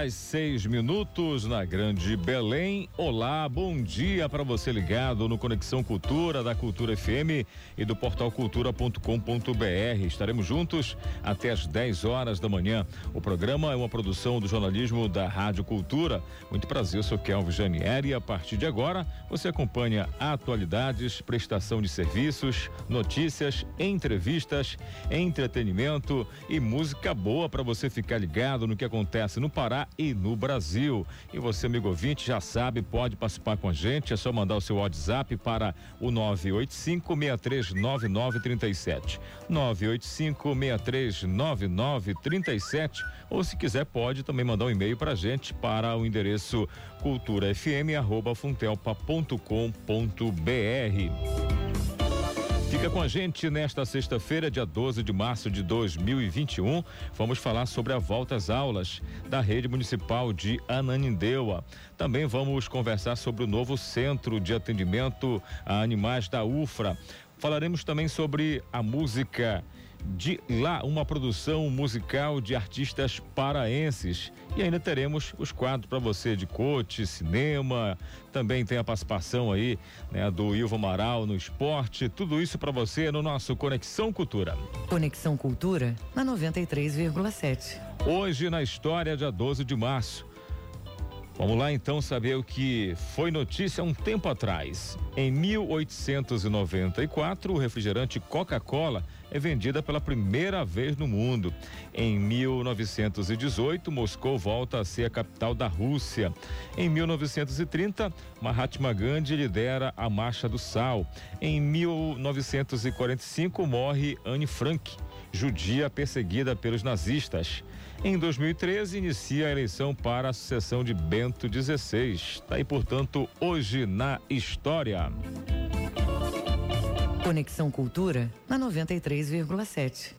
Horas 6 minutos na Grande Belém. Olá, bom dia para você ligado no Conexão Cultura da Cultura FM e do portal cultura.com.br. Estaremos juntos até as 10 horas da manhã. O programa é uma produção do jornalismo da Rádio Cultura. Muito prazer, eu sou Kelvin Janieri e a partir de agora você acompanha atualidades, prestação de serviços, notícias, entrevistas, entretenimento e música boa para você ficar ligado no que acontece no Pará e no Brasil. E você, amigo ouvinte, já sabe, pode participar com a gente, é só mandar o seu WhatsApp para o 985 639937. 985 639937 ou se quiser pode também mandar um e-mail para a gente para o endereço culturafm@funtelpa.com.br. Fica com a gente nesta sexta-feira, dia 12 de março de 2021. Vamos falar sobre a volta às aulas da rede municipal de Ananindeua. Também vamos conversar sobre o novo centro de atendimento a animais da UFRA. Falaremos também sobre a música de lá, uma produção musical de artistas paraenses. E ainda teremos os quadros para você de coach, cinema, também tem a participação aí né, do Ilvo Amaral no esporte, tudo isso para você no nosso Conexão Cultura. Conexão Cultura na 93,7. Hoje na história, dia 12 de março. Vamos lá então saber o que foi notícia um tempo atrás. Em 1894, o refrigerante Coca-Cola é vendida pela primeira vez no mundo. Em 1918, Moscou volta a ser a capital da Rússia. Em 1930, Mahatma Gandhi lidera a Marcha do Sal. Em 1945, morre Anne Frank, judia perseguida pelos nazistas. Em 2013, inicia a eleição para a sucessão de Bento XVI. Está aí, portanto, hoje na história. Conexão Cultura na 93,7.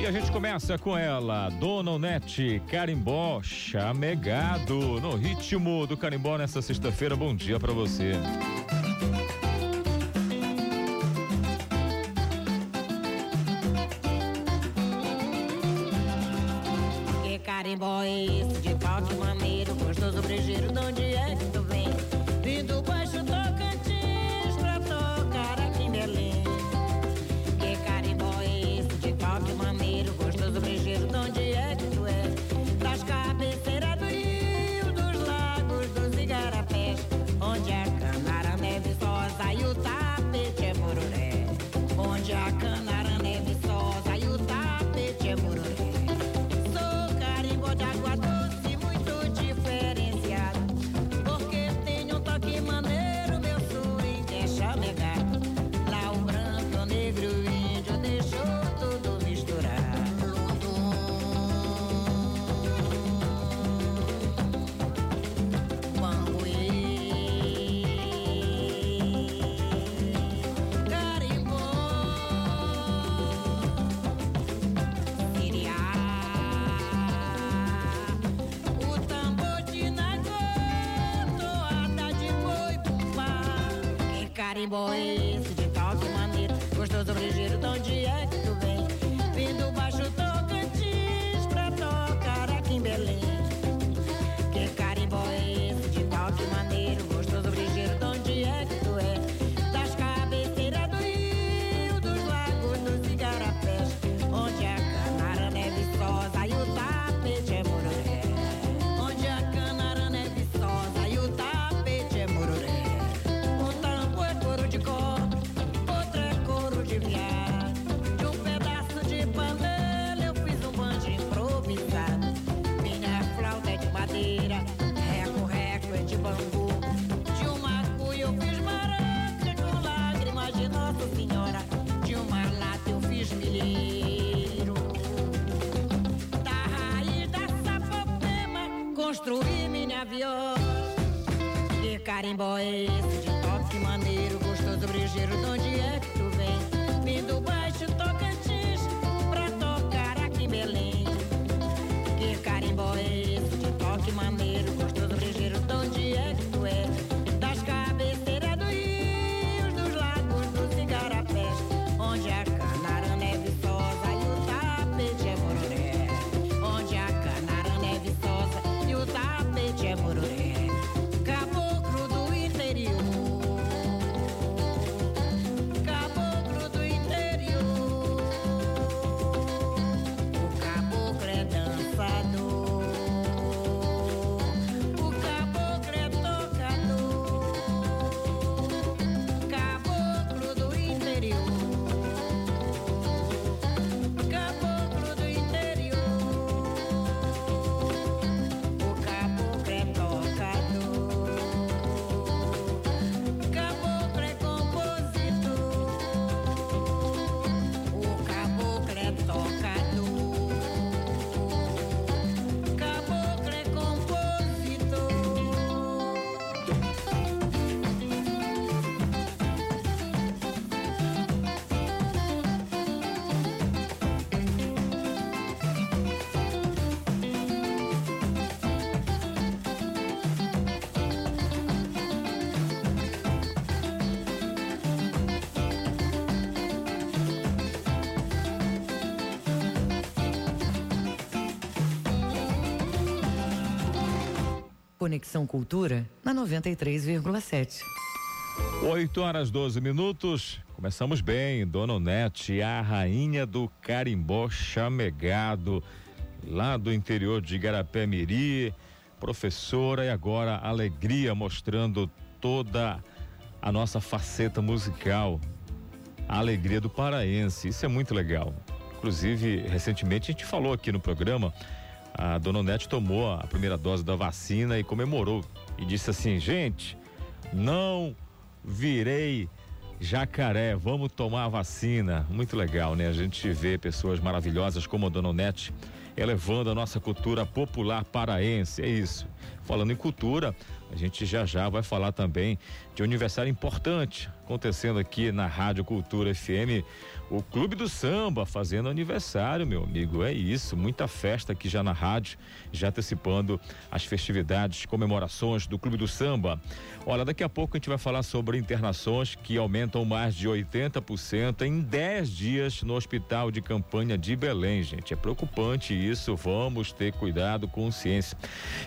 E a gente começa com ela, Dona Onete, Carimbó, chamegado, no ritmo do carimbó nessa sexta-feira. Bom dia para você. carimbó é esse de toque maneiro, gostoso brejeiro, de onde é carimbó é esse de toque maneiro, gostoso de onde é que tu vem? Vindo carimbó é esse de toque que maneiro, gostoso, brejeiro, de onde é Conexão Cultura na 93,7. 8 horas 12 minutos. Começamos bem. Dona Onete, a rainha do carimbó chamegado, lá do interior de Igarapé Miri, professora e agora alegria mostrando toda a nossa faceta musical, a alegria do paraense. Isso é muito legal. Inclusive, recentemente a gente falou aqui no programa, a Dona Onete tomou a primeira dose da vacina e comemorou e disse assim: gente, não virei jacaré, vamos tomar a vacina. Muito legal, né? A gente vê pessoas maravilhosas como a Dona Onete elevando a nossa cultura popular paraense. É isso. Falando em cultura, a gente já já vai falar também de um aniversário importante acontecendo aqui na Rádio Cultura FM. O Clube do Samba fazendo aniversário, meu amigo. É isso, muita festa aqui já na rádio, já antecipando as festividades, comemorações do Clube do Samba. Olha, daqui a pouco a gente vai falar sobre internações que aumentam mais de 80% em 10 dias no Hospital de Campanha de Belém, gente. É preocupante isso, vamos ter cuidado, consciência.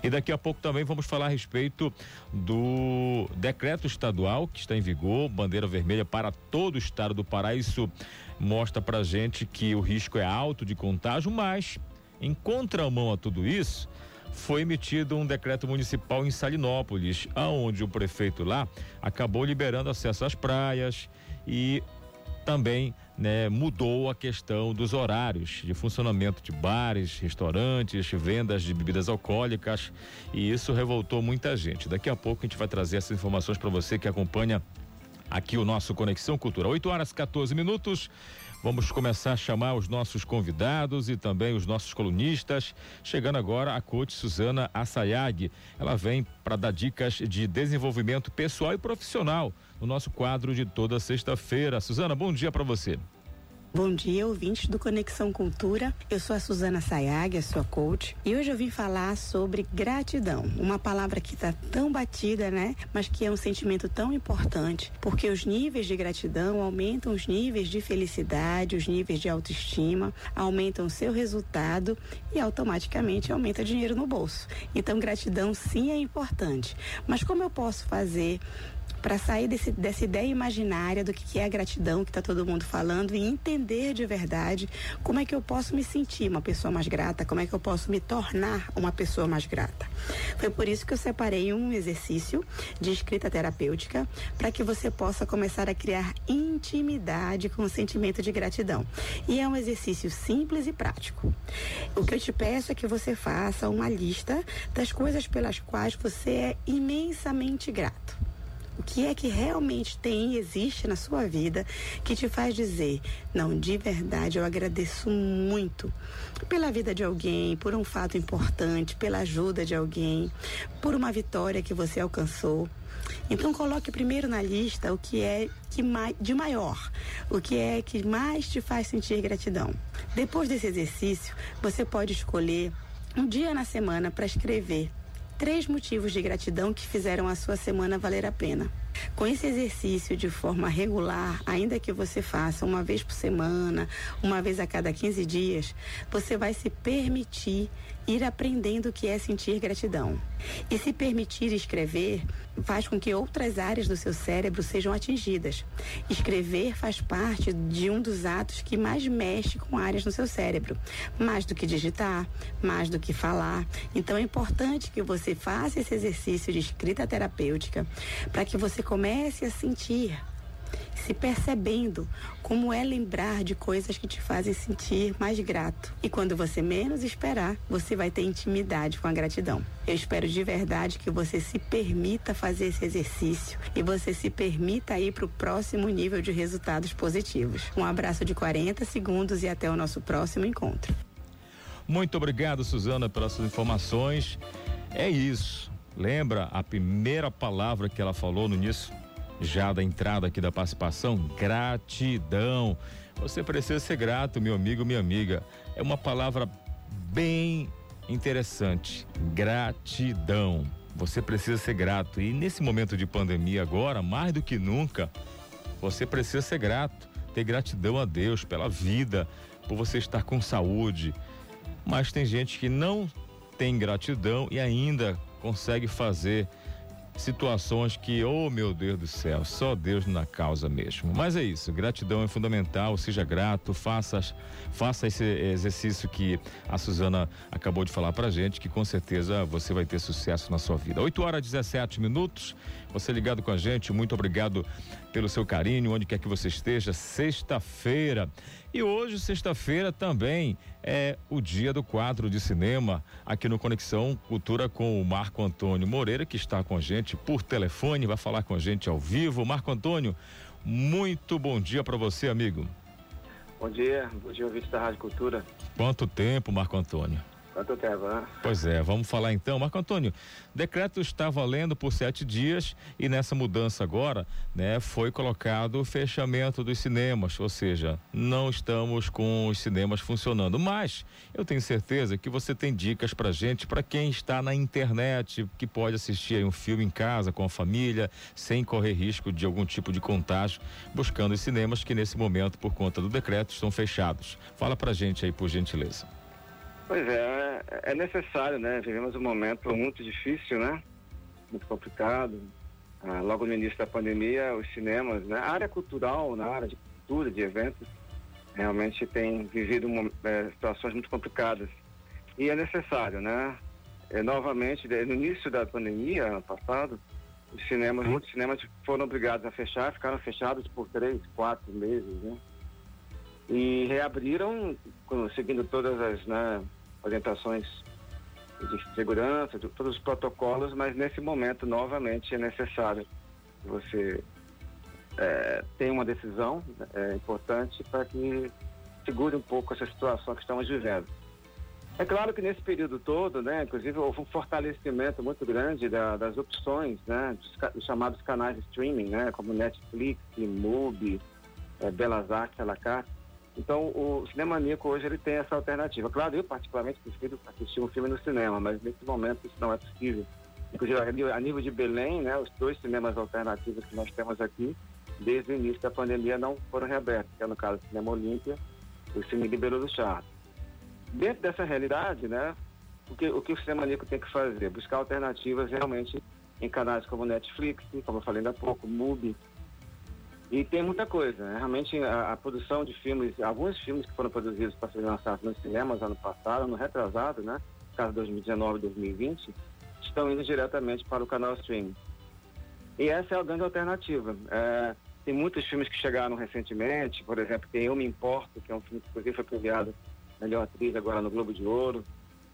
E daqui a pouco também vamos falar a respeito do decreto estadual que está em vigor, bandeira vermelha para todo o estado do Pará. Isso mostra pra gente que o risco é alto de contágio, mas em contramão a tudo isso, foi emitido um decreto municipal em Salinópolis, aonde o prefeito lá acabou liberando acesso às praias e também né, mudou a questão dos horários de funcionamento de bares, restaurantes, vendas de bebidas alcoólicas e isso revoltou muita gente. Daqui a pouco a gente vai trazer essas informações para você que acompanha aqui o nosso Conexão Cultura. 8 horas 14 minutos. Vamos começar a chamar os nossos convidados e também os nossos colunistas. Chegando agora a coach Suzana Assayag. Ela vem para dar dicas de desenvolvimento pessoal e profissional no nosso quadro de toda sexta-feira. Suzana, bom dia para você. Bom dia, ouvintes do Conexão Cultura. Eu sou a Suzana Sayag, a sua coach, e hoje eu vim falar sobre gratidão. Uma palavra que está tão batida, né? Mas que é um sentimento tão importante, porque os níveis de gratidão aumentam os níveis de felicidade, os níveis de autoestima, aumentam o seu resultado e automaticamente aumenta dinheiro no bolso. Então, gratidão sim é importante. Mas como eu posso fazer para sair desse, dessa ideia imaginária do que é a gratidão que está todo mundo falando e entender de verdade como é que eu posso me sentir uma pessoa mais grata, como é que eu posso me tornar uma pessoa mais grata. Foi por isso que eu separei um exercício de escrita terapêutica para que você possa começar a criar intimidade com o sentimento de gratidão. E é um exercício simples e prático. O que eu te peço é que você faça uma lista das coisas pelas quais você é imensamente grato O que é que realmente tem e existe na sua vida que te faz dizer: não, de verdade, eu agradeço muito pela vida de alguém, por um fato importante, pela ajuda de alguém, por uma vitória que você alcançou. Então coloque primeiro na lista o que é que de maior, o que é que mais te faz sentir gratidão. Depois desse exercício, você pode escolher um dia na semana para escrever três motivos de gratidão que fizeram a sua semana valer a pena. Com esse exercício de forma regular, ainda que você faça uma vez por semana, uma vez a cada 15 dias, você vai se permitir ir aprendendo o que é sentir gratidão. E se permitir escrever faz com que outras áreas do seu cérebro sejam atingidas. Escrever faz parte de um dos atos que mais mexe com áreas no seu cérebro, mais do que digitar, mais do que falar. Então é importante que você faça esse exercício de escrita terapêutica para que você comece a sentir se percebendo como é lembrar de coisas que te fazem sentir mais grato. E quando você menos esperar, você vai ter intimidade com a gratidão. Eu espero de verdade que você se permita fazer esse exercício e você se permita ir para o próximo nível de resultados positivos. Um abraço de 40 segundos e até o nosso próximo encontro. Muito obrigado, Suzana, pelas suas informações. É isso. Lembra a primeira palavra que ela falou no início? Já da entrada aqui da participação, gratidão. Você precisa ser grato, meu amigo, minha amiga. É uma palavra bem interessante. Gratidão. Você precisa ser grato. E nesse momento de pandemia agora, mais do que nunca, você precisa ser grato. Ter gratidão a Deus pela vida, por você estar com saúde. Mas tem gente que não tem gratidão e ainda consegue fazer situações que, oh meu Deus do céu, só Deus na causa mesmo. Mas é isso, gratidão é fundamental, seja grato, faça, faça esse exercício que a Suzana acabou de falar pra gente, que com certeza você vai ter sucesso na sua vida. 8 horas e 17 minutos, você ligado com a gente, muito obrigado pelo seu carinho, onde quer que você esteja, sexta-feira. E hoje, sexta-feira, também é o dia do quadro de cinema aqui no Conexão Cultura com o Marco Antônio Moreira, que está com a gente por telefone, vai falar com a gente ao vivo. Marco Antônio, muito bom dia para você, amigo. Bom dia, bom dia, ouvinte da Rádio Cultura. Quanto tempo, Marco Antônio? Quanto tempo, né? Pois é, vamos falar então. Marco Antônio, decreto está valendo por sete dias e nessa mudança agora, né, foi colocado o fechamento dos cinemas, ou seja, não estamos com os cinemas funcionando. Mas eu tenho certeza que você tem dicas pra gente, para quem está na internet, que pode assistir um filme em casa com a família, sem correr risco de algum tipo de contágio, buscando os cinemas que nesse momento, por conta do decreto, estão fechados. Fala pra gente aí, por gentileza. Pois é, é necessário, né? Vivemos um momento muito difícil, né? Muito complicado. Ah, logo no início da pandemia, os cinemas, né? A área cultural, na área de cultura, de eventos, realmente tem vivido uma, é, situações muito complicadas. E é necessário, né? É, novamente, no início da pandemia, ano passado, os cinemas, muitos cinemas foram obrigados a fechar, ficaram fechados por três, quatro meses, né? E reabriram, seguindo todas as, né, orientações de segurança, de todos os protocolos, mas nesse momento, novamente, é necessário que você é, tenha uma decisão é, importante para que segure um pouco essa situação que estamos vivendo. É claro que nesse período todo, né, inclusive houve um fortalecimento muito grande da, das opções, né, dos, dos, chamados canais de streaming, né, como Netflix, Mubi, é, Belas Artes, Alacarte, então, o Cinema Nico hoje ele tem essa alternativa. Claro, eu particularmente prefiro assistir um filme no cinema, mas nesse momento isso não é possível. Inclusive, a nível de Belém, né, os dois cinemas alternativos que nós temos aqui, desde o início da pandemia, não foram reabertos, que é no caso o Cinema Olímpia e o Cine Libero do Charles. Dentro dessa realidade, né, o que o, que o tem que fazer? Buscar alternativas realmente em canais como Netflix, como eu falei ainda há pouco, Mubi, e tem muita coisa, né? Realmente a, a, produção de filmes, alguns filmes que foram produzidos para serem lançados nos cinemas ano passado, ano retrasado, né? Caso 2019 e 2020, estão indo diretamente para o canal streaming. E essa é a grande alternativa. É, tem muitos filmes que chegaram recentemente, por exemplo, tem Eu Me Importo, que é um filme que inclusive foi premiado melhor atriz agora no Globo de Ouro.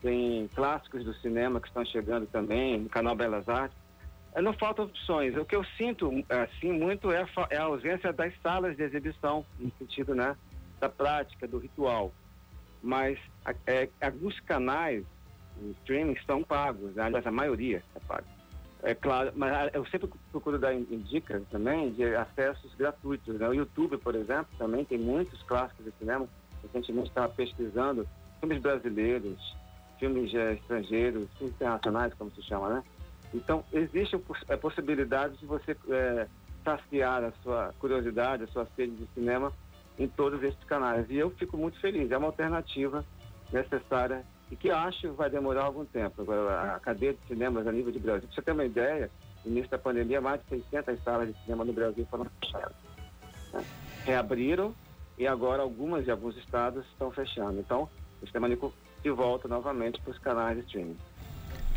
Tem clássicos do cinema que estão chegando também, no canal Belas Artes. É, não faltam opções. O que eu sinto, assim, muito é a, é a ausência das salas de exibição, no sentido, né, da prática, do ritual. Mas é, alguns canais, streaming, estão pagos, né? aliás, a maioria é paga. É claro, mas eu sempre procuro dar dicas também de acessos gratuitos. Né? O YouTube, por exemplo, também tem muitos clássicos de cinema. Recentemente estava pesquisando filmes brasileiros, filmes é, estrangeiros, filmes internacionais, como se chama, né? Então, existe a possibilidade de você é, saciar a sua curiosidade, a sua sede de cinema em todos esses canais. E eu fico muito feliz. É uma alternativa necessária e que acho vai demorar algum tempo. Agora, a cadeia de cinemas a nível de Brasil, você ter uma ideia, no início da pandemia, mais de 600 salas de cinema no Brasil foram fechadas. Né? Reabriram e agora algumas de alguns estados estão fechando. Então, o sistema se volta novamente para os canais de streaming.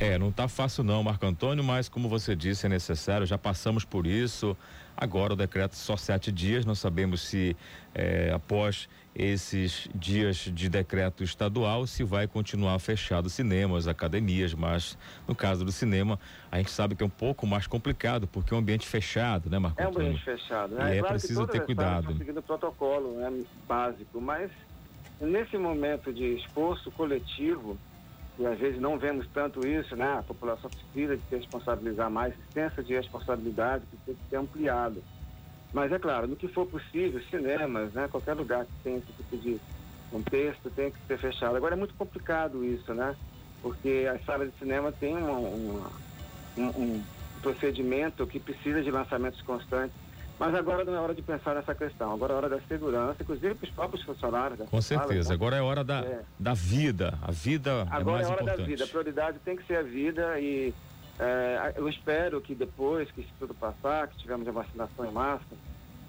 É, não está fácil não, Marco Antônio, mas como você disse, é necessário, já passamos por isso. Agora o decreto só sete dias, não sabemos se é, após esses dias de decreto estadual se vai continuar fechado cinemas, academias, mas no caso do cinema a gente sabe que é um pouco mais complicado porque é um ambiente fechado, né, Marco? É um ambiente fechado, né? E é, é preciso ter cuidado. Seguindo o protocolo né, básico, mas nesse momento de esforço coletivo e às vezes não vemos tanto isso, né? A população precisa de se responsabilizar mais, senso de responsabilidade precisa ser ampliado. Mas é claro, no que for possível, cinemas, né? Qualquer lugar que tenha esse tipo de contexto tem que ser fechado. Agora é muito complicado isso, né? Porque as salas de cinema têm um, um procedimento que precisa de lançamentos constantes mas agora não é hora de pensar nessa questão. Agora é hora da segurança, inclusive para os próprios funcionários. Com certeza. Sala, agora é hora da, é. da vida. A vida é agora é mais é hora importante. da vida. A prioridade tem que ser a vida e é, eu espero que depois que isso tudo passar, que tivermos a vacinação em massa,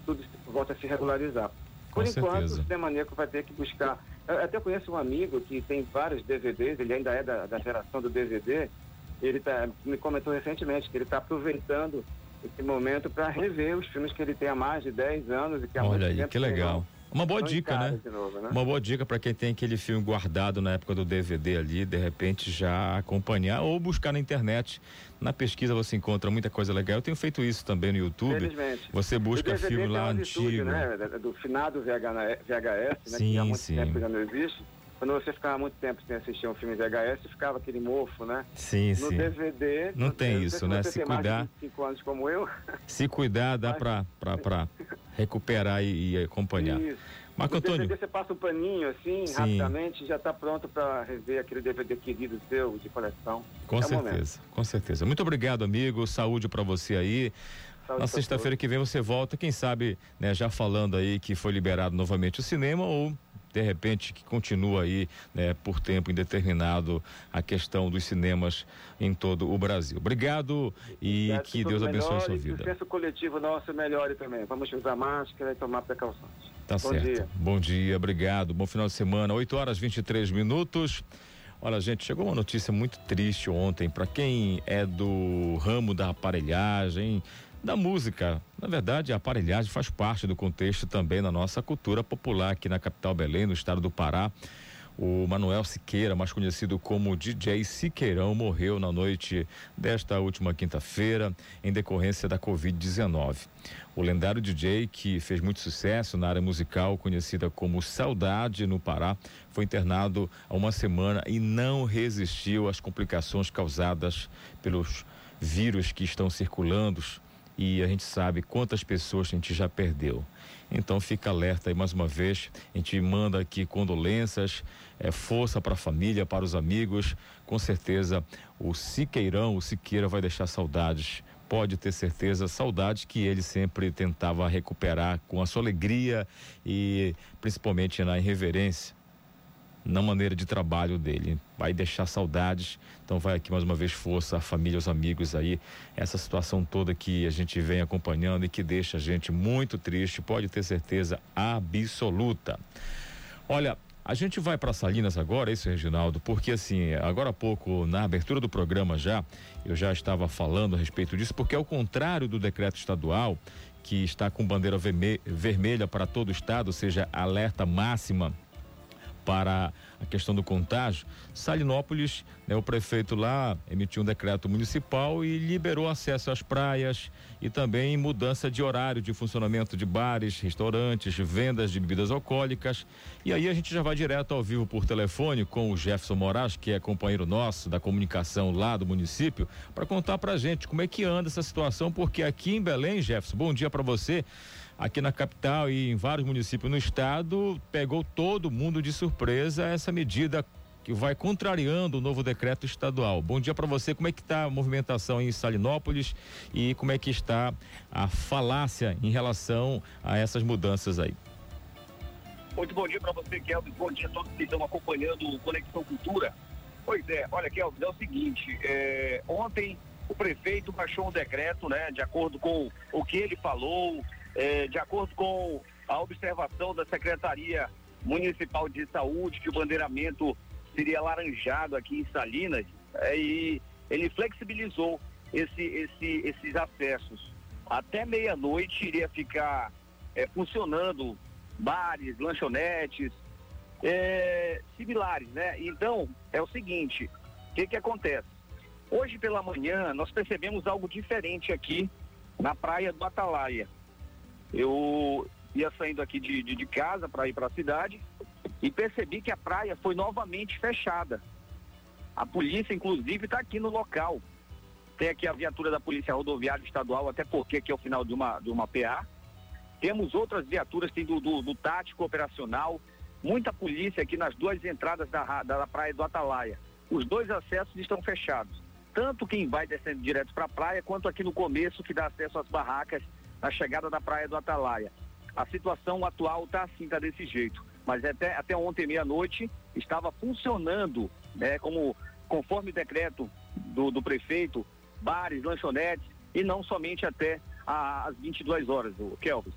tudo volte a se regularizar. Por Com enquanto, certeza. o Cinema Neco vai ter que buscar. Eu até conheço um amigo que tem vários DVDs, ele ainda é da, da geração do DVD. Ele tá, me comentou recentemente que ele está aproveitando esse momento para rever os filmes que ele tem há mais de 10 anos e que há Olha aí, que legal. Uma boa dica, né? Novo, né? Uma boa dica para quem tem aquele filme guardado na época do DVD ali, de repente já acompanhar ou buscar na internet. Na pesquisa você encontra muita coisa legal. Eu tenho feito isso também no YouTube. Você busca filme lá antigo. Estúdio, né? Do finado VHS, né? Sim, que há muito sim. tempo já não existe quando você ficava muito tempo sem assistir um filme VHS, ficava aquele mofo, né? Sim, no sim. DVD. Não tem isso, né? Se cuidar. cinco anos como eu. Se cuidar, dá Mas... para recuperar e, e acompanhar. Isso. Marco no Antônio. DVD você passa um paninho assim, Sim. rapidamente, já está pronto para rever aquele DVD querido seu de coleção. Com é certeza, com certeza. Muito obrigado, amigo. Saúde para você aí. Na sexta-feira que vem você volta, quem sabe, né, já falando aí que foi liberado novamente o cinema ou de repente que continua aí né, por tempo indeterminado a questão dos cinemas em todo o Brasil. Obrigado e que Deus abençoe a sua vida. Que o senso coletivo nosso melhore também. Vamos usar máscara e tomar precauções. Tá Bom certo. Dia. Bom dia, obrigado. Bom final de semana. 8 horas 23 minutos. Olha, gente, chegou uma notícia muito triste ontem para quem é do ramo da aparelhagem, da música. Na verdade, a aparelhagem faz parte do contexto também da nossa cultura popular aqui na capital Belém, no estado do Pará. O Manuel Siqueira, mais conhecido como DJ Siqueirão, morreu na noite desta última quinta-feira em decorrência da Covid-19. O lendário DJ, que fez muito sucesso na área musical, conhecida como Saudade no Pará, foi internado há uma semana e não resistiu às complicações causadas pelos vírus que estão circulando e a gente sabe quantas pessoas a gente já perdeu. Então fica alerta aí mais uma vez. A gente manda aqui condolências, é, força para a família, para os amigos. Com certeza o Siqueirão, o Siqueira vai deixar saudades. Pode ter certeza, saudades que ele sempre tentava recuperar com a sua alegria e principalmente na irreverência na maneira de trabalho dele. Vai deixar saudades. Então vai aqui mais uma vez força à família, aos amigos aí. Essa situação toda que a gente vem acompanhando e que deixa a gente muito triste, pode ter certeza absoluta. Olha, a gente vai para Salinas agora, é isso, Reginaldo, porque assim, agora há pouco, na abertura do programa já, eu já estava falando a respeito disso, porque ao contrário do decreto estadual, que está com bandeira vermelha para todo o estado, ou seja, alerta máxima para a questão do contágio, Salinópolis, né, o prefeito lá emitiu um decreto municipal e liberou acesso às praias e também mudança de horário de funcionamento de bares, restaurantes, vendas de bebidas alcoólicas. E aí a gente já vai direto ao vivo por telefone com o Jefferson Moraes, que é companheiro nosso da comunicação lá do município, para contar pra gente como é que anda essa situação, porque aqui em Belém, Jefferson, bom dia para você aqui na capital e em vários municípios no estado, pegou todo mundo de surpresa essa medida que vai contrariando o novo decreto estadual. Bom dia para você. Como é que está a movimentação em Salinópolis e como é que está a falácia em relação a essas mudanças aí? Muito bom dia para você, Kelvin. Bom dia a todos que estão acompanhando o Conexão Cultura. Pois é, olha, Kelvin, é o seguinte, é, ontem o prefeito baixou um decreto, né, de acordo com o que ele falou, é, de acordo com a observação da Secretaria Municipal de Saúde, que o bandeiramento seria laranjado aqui em Salinas, é, e ele flexibilizou esse, esse, esses acessos. Até meia-noite iria ficar é, funcionando bares, lanchonetes, é, similares, né? Então, é o seguinte, o que que acontece? Hoje pela manhã nós percebemos algo diferente aqui na praia do Atalaia. Eu ia saindo aqui de, de, de casa para ir para a cidade e percebi que a praia foi novamente fechada. A polícia, inclusive, está aqui no local. Tem aqui a viatura da Polícia Rodoviária Estadual, até porque aqui é o final de uma, de uma PA. Temos outras viaturas, tem do, do, do tático operacional, muita polícia aqui nas duas entradas da, da, da praia do Atalaia. Os dois acessos estão fechados. Tanto quem vai descendo direto para a praia, quanto aqui no começo, que dá acesso às barracas na chegada da praia do Atalaia. A situação atual está assim, está desse jeito. Mas até, até ontem, meia-noite, estava funcionando, né, como conforme decreto do, do prefeito, bares, lanchonetes, e não somente até às 22 horas, o Kelvis.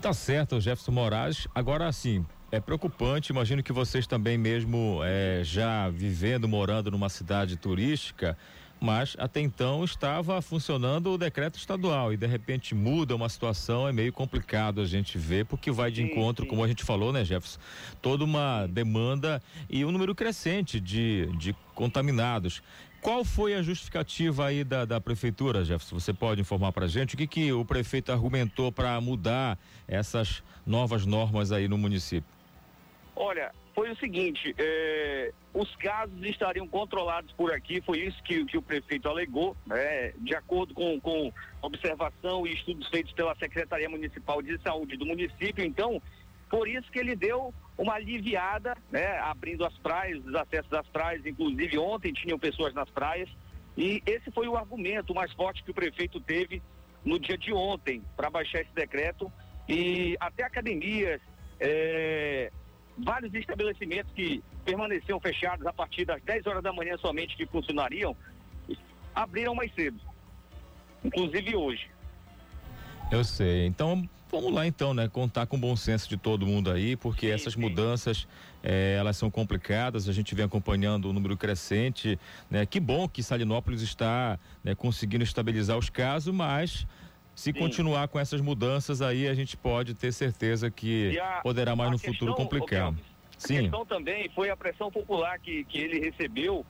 Tá certo, Jefferson Moraes. Agora sim, é preocupante. Imagino que vocês também mesmo é, já vivendo, morando numa cidade turística, mas até então estava funcionando o decreto estadual e de repente muda uma situação, é meio complicado a gente ver, porque vai de sim, encontro, sim. como a gente falou, né, Jefferson? Toda uma demanda e um número crescente de, de contaminados. Qual foi a justificativa aí da, da prefeitura, Jefferson? Você pode informar para a gente o que, que o prefeito argumentou para mudar essas novas normas aí no município? Olha, foi o seguinte, é, os casos estariam controlados por aqui, foi isso que, que o prefeito alegou, né, de acordo com, com observação e estudos feitos pela Secretaria Municipal de Saúde do município, então, por isso que ele deu uma aliviada, né, abrindo as praias, os acessos às praias, inclusive ontem tinham pessoas nas praias, e esse foi o argumento mais forte que o prefeito teve no dia de ontem para baixar esse decreto e até academias, é, vários estabelecimentos que permaneciam fechados a partir das 10 horas da manhã somente que funcionariam, abriram mais cedo. Inclusive hoje. Eu sei. Então, vamos lá então, né? Contar com o bom senso de todo mundo aí, porque sim, essas sim. mudanças, eh, elas são complicadas, a gente vem acompanhando o número crescente, né? Que bom que Salinópolis está né, conseguindo estabilizar os casos, mas se Sim. continuar com essas mudanças aí, a gente pode ter certeza que a, poderá mais no questão, futuro complicar. Sim. A questão também foi a pressão popular que, que ele recebeu,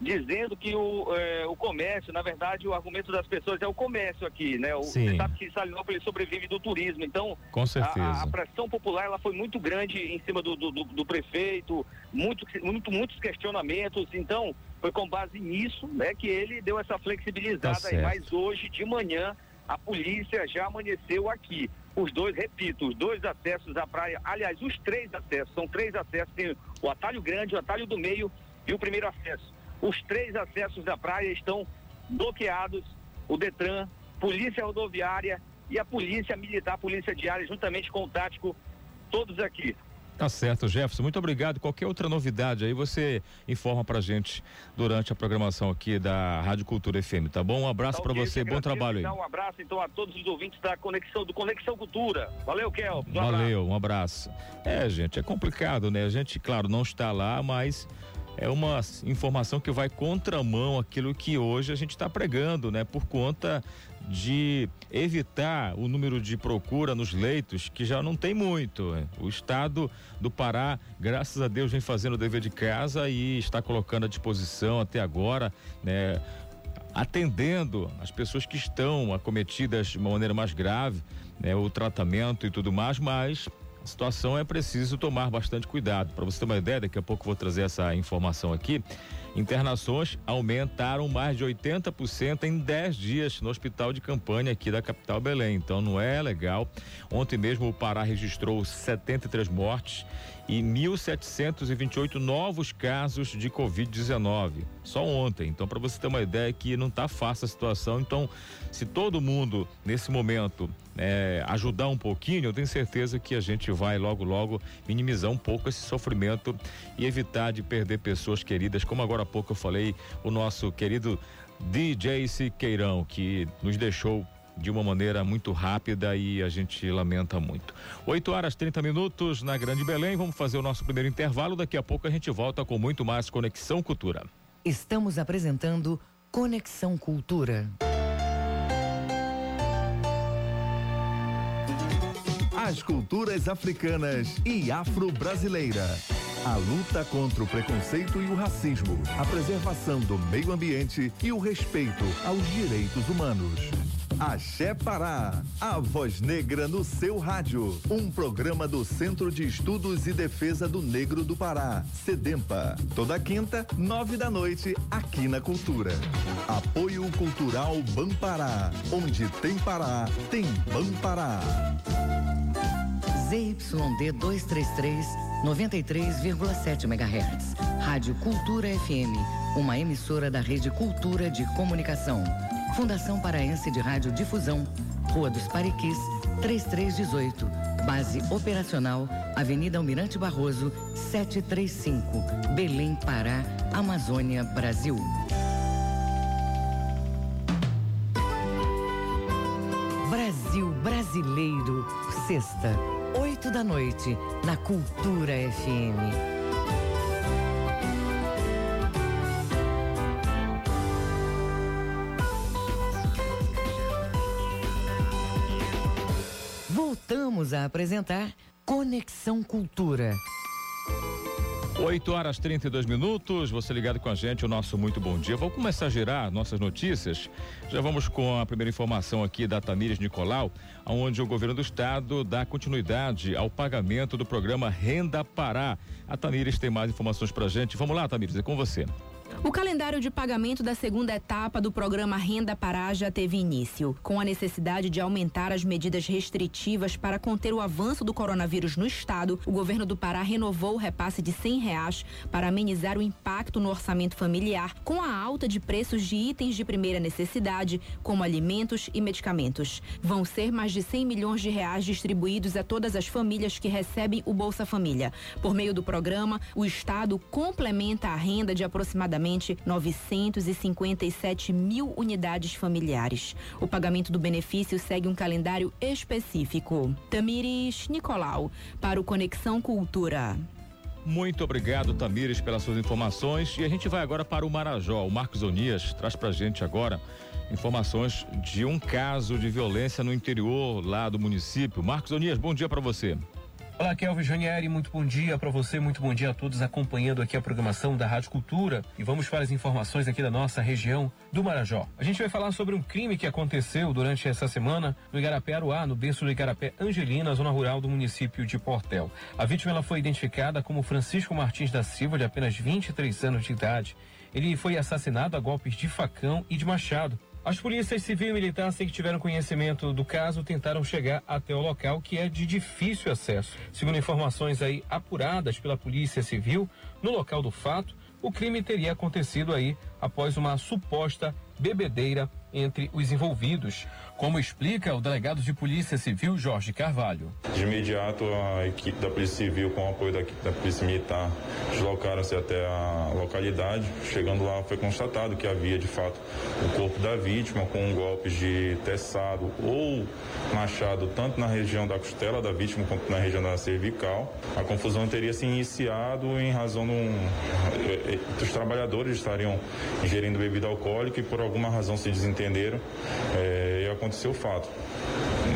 dizendo que o, é, o comércio, na verdade, o argumento das pessoas é o comércio aqui, né? O, você sabe que Salinópolis sobrevive do turismo, então com certeza. A, a pressão popular ela foi muito grande em cima do, do, do, do prefeito, muito, muito, muitos questionamentos, então foi com base nisso né, que ele deu essa flexibilizada tá aí, mas hoje de manhã a polícia já amanheceu aqui. Os dois, repito, os dois acessos à praia, aliás, os três acessos, são três acessos, tem o atalho grande, o atalho do meio e o primeiro acesso. Os três acessos da praia estão bloqueados, o Detran, Polícia Rodoviária e a Polícia Militar, Polícia Diária, juntamente com o tático, todos aqui. Tá certo, Jefferson. Muito obrigado. Qualquer outra novidade aí você informa pra gente durante a programação aqui da Rádio Cultura FM, tá bom? Um abraço tá para você, bom trabalho aí. Um abraço então a todos os ouvintes da Conexão do Conexão Cultura. Valeu, Kel. Um Valeu, abraço. um abraço. É, gente, é complicado, né? A gente, claro, não está lá, mas é uma informação que vai contramão aquilo que hoje a gente está pregando, né? Por conta de evitar o número de procura nos leitos, que já não tem muito. O estado do Pará, graças a Deus, vem fazendo o dever de casa e está colocando à disposição até agora, né? Atendendo as pessoas que estão acometidas de uma maneira mais grave, né? O tratamento e tudo mais, mas a situação é preciso tomar bastante cuidado. Para você ter uma ideia, daqui a pouco vou trazer essa informação aqui. Internações aumentaram mais de 80% em 10 dias no hospital de campanha aqui da capital Belém. Então não é legal. Ontem mesmo o Pará registrou 73 mortes e 1.728 novos casos de Covid-19. Só ontem. Então, para você ter uma ideia que não está fácil a situação. Então, se todo mundo, nesse momento, é, ajudar um pouquinho, eu tenho certeza que a gente vai logo, logo minimizar um pouco esse sofrimento e evitar de perder pessoas queridas, como agora há pouco eu falei, o nosso querido DJ Siqueirão, que nos deixou de uma maneira muito rápida e a gente lamenta muito. 8 horas 30 minutos na Grande Belém. Vamos fazer o nosso primeiro intervalo. Daqui a pouco a gente volta com muito mais Conexão Cultura. Estamos apresentando Conexão Cultura. As culturas africanas e afro-brasileira. A luta contra o preconceito e o racismo, a preservação do meio ambiente e o respeito aos direitos humanos. Axé Pará, a voz negra no seu rádio. Um programa do Centro de Estudos e Defesa do Negro do Pará, Sedempa. Toda quinta, nove da noite, aqui na Cultura. Apoio Cultural Bampará. Onde tem Pará, tem Bampará. ZYD 233, 93,7 MHz. Rádio Cultura FM, uma emissora da Rede Cultura de Comunicação. Fundação Paraense de Rádio Difusão, Rua dos Pariquis, 3318. Base operacional, Avenida Almirante Barroso, 735, Belém, Pará, Amazônia, Brasil. Brasil Brasileiro, sexta, oito da noite, na Cultura FM. A apresentar Conexão Cultura. 8 horas 32 minutos, você ligado com a gente, o nosso muito bom dia. Vamos começar a girar nossas notícias. Já vamos com a primeira informação aqui da Tamires Nicolau, onde o governo do estado dá continuidade ao pagamento do programa Renda Pará. A Tamires tem mais informações pra gente. Vamos lá, Tamires, é com você. O calendário de pagamento da segunda etapa do programa Renda Pará já teve início. Com a necessidade de aumentar as medidas restritivas para conter o avanço do coronavírus no estado, o governo do Pará renovou o repasse de R$ reais para amenizar o impacto no orçamento familiar com a alta de preços de itens de primeira necessidade, como alimentos e medicamentos. Vão ser mais de 100 milhões de reais distribuídos a todas as famílias que recebem o Bolsa Família. Por meio do programa, o estado complementa a renda de aproximadamente aproximadamente 957 mil unidades familiares. O pagamento do benefício segue um calendário específico. Tamires Nicolau, para o Conexão Cultura. Muito obrigado, Tamires, pelas suas informações. E a gente vai agora para o Marajó. O Marcos Onias traz pra gente agora informações de um caso de violência no interior lá do município. Marcos Onias, bom dia para você. Olá, Kelvin Janieri, muito bom dia para você, muito bom dia a todos acompanhando aqui a programação da Rádio Cultura e vamos para as informações aqui da nossa região do Marajó. A gente vai falar sobre um crime que aconteceu durante essa semana no Igarapé Aruá, no berço do Igarapé Angelina, zona rural do município de Portel. A vítima ela foi identificada como Francisco Martins da Silva, de apenas 23 anos de idade. Ele foi assassinado a golpes de facão e de machado as polícias civil e militar, sem que tiveram conhecimento do caso, tentaram chegar até o local, que é de difícil acesso. Segundo informações aí apuradas pela Polícia Civil, no local do fato, o crime teria acontecido aí após uma suposta bebedeira entre os envolvidos, como explica o delegado de Polícia Civil Jorge Carvalho. De imediato, a equipe da Polícia Civil, com o apoio da da Polícia Militar, deslocaram-se até a localidade. Chegando lá, foi constatado que havia de fato o corpo da vítima com golpes de teçado ou machado, tanto na região da costela da vítima quanto na região da cervical. A confusão teria se iniciado em razão dos trabalhadores estariam ingerindo bebida alcoólica e por alguma razão se desentenderam é, aconteceu o fato.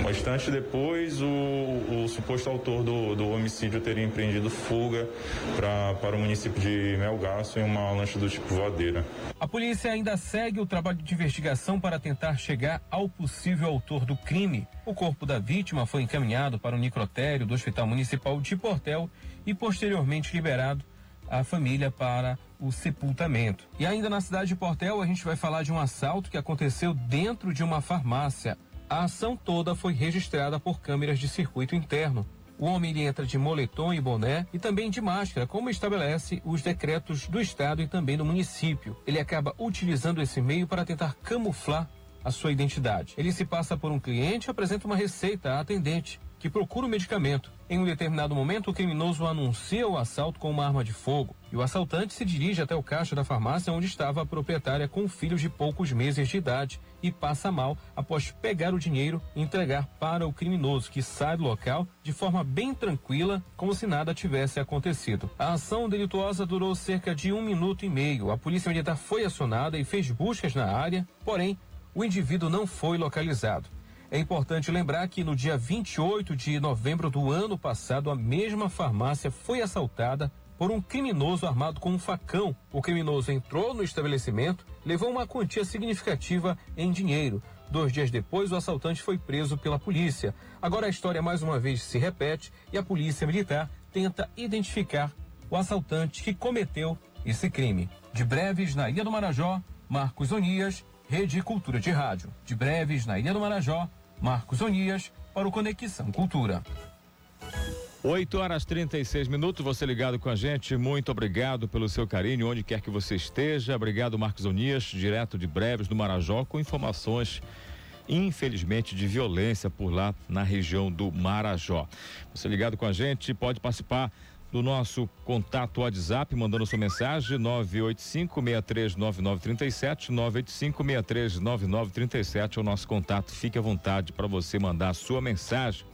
Um instante depois, o, o suposto autor do, do, homicídio teria empreendido fuga pra, para o município de Melgaço em uma lancha do tipo voadeira. A polícia ainda segue o trabalho de investigação para tentar chegar ao possível autor do crime. O corpo da vítima foi encaminhado para o necrotério do Hospital Municipal de Portel e posteriormente liberado à família para o sepultamento. E ainda na cidade de Portel, a gente vai falar de um assalto que aconteceu dentro de uma farmácia. A ação toda foi registrada por câmeras de circuito interno. O homem entra de moletom e boné e também de máscara, como estabelece os decretos do estado e também do município. Ele acaba utilizando esse meio para tentar camuflar a sua identidade. Ele se passa por um cliente e apresenta uma receita à atendente que procura o medicamento. Em um determinado momento, o criminoso anuncia o assalto com uma arma de fogo e o assaltante se dirige até o caixa da farmácia onde estava a proprietária com filhos de poucos meses de idade e passa mal após pegar o dinheiro e entregar para o criminoso, que sai do local de forma bem tranquila, como se nada tivesse acontecido. A ação delituosa durou cerca de um minuto e meio. A polícia militar foi acionada e fez buscas na área, porém, o indivíduo não foi localizado. É importante lembrar que no dia 28 de novembro do ano passado, a mesma farmácia foi assaltada por um criminoso armado com um facão. O criminoso entrou no estabelecimento, levou uma quantia significativa em dinheiro. Dois dias depois, o assaltante foi preso pela polícia. Agora a história mais uma vez se repete e a polícia militar tenta identificar o assaltante que cometeu esse crime. De breves, na Ilha do Marajó, Marcos Onias, Rede Cultura de Rádio. De breves, na Ilha do Marajó, Marcos Onias, para o Conexão Cultura. 8 horas 36 minutos, você ligado com a gente, muito obrigado pelo seu carinho, onde quer que você esteja. Obrigado, Marcos Onias, direto de Breves do Marajó, com informações, infelizmente, de violência por lá na região do Marajó. Você ligado com a gente, pode participar do nosso contato WhatsApp, mandando sua mensagem 985 639937 985 639937 é o nosso contato. Fique à vontade para você mandar a sua mensagem.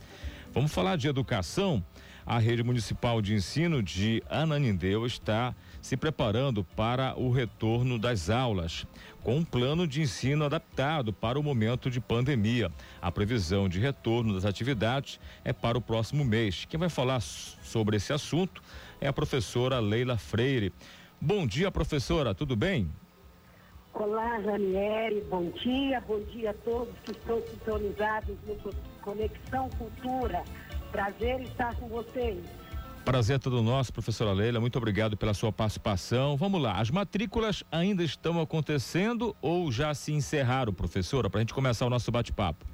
Vamos falar de educação. A rede municipal de ensino de Ananindeu está se preparando para o retorno das aulas, com um plano de ensino adaptado para o momento de pandemia. A previsão de retorno das atividades é para o próximo mês. Quem vai falar sobre esse assunto é a professora Leila Freire. Bom dia, professora, tudo bem? Olá, Ranieri, bom dia, bom dia a todos que estão sintonizados no Conexão Cultura. Prazer estar com vocês. Prazer todo nosso, professora Leila. Muito obrigado pela sua participação. Vamos lá, as matrículas ainda estão acontecendo ou já se encerraram, professora, para a gente começar o nosso bate-papo?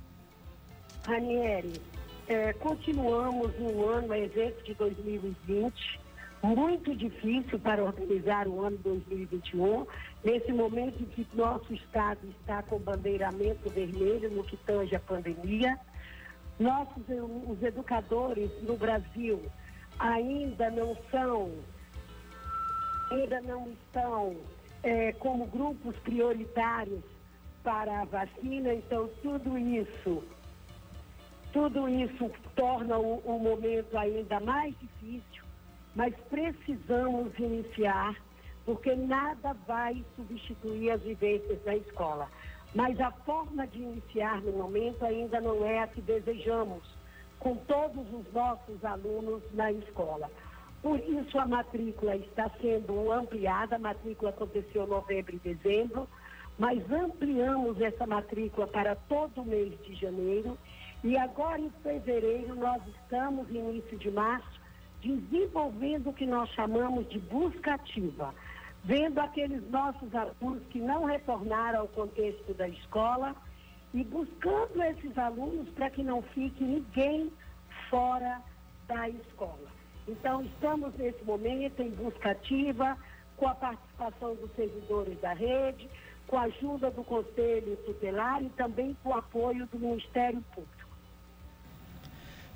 Ranieri, é, continuamos no ano evento de 2020, muito difícil para organizar o ano 2021, nesse momento em que nosso estado está com bandeiramento vermelho no que tange a pandemia. Nossos os educadores no Brasil ainda não são, ainda não estão é, como grupos prioritários para a vacina, então tudo isso, tudo isso torna o, o momento ainda mais difícil, mas precisamos iniciar, porque nada vai substituir as vivências da escola. Mas a forma de iniciar no momento ainda não é a que desejamos com todos os nossos alunos na escola. Por isso a matrícula está sendo ampliada, a matrícula aconteceu em novembro e dezembro, mas ampliamos essa matrícula para todo o mês de janeiro e agora em fevereiro nós estamos, início de março, desenvolvendo o que nós chamamos de busca ativa, vendo aqueles nossos alunos que não retornaram ao contexto da escola, e buscando esses alunos para que não fique ninguém fora da escola. Então, estamos nesse momento em busca ativa, com a participação dos servidores da rede, com a ajuda do Conselho Tutelar e também com o apoio do Ministério Público.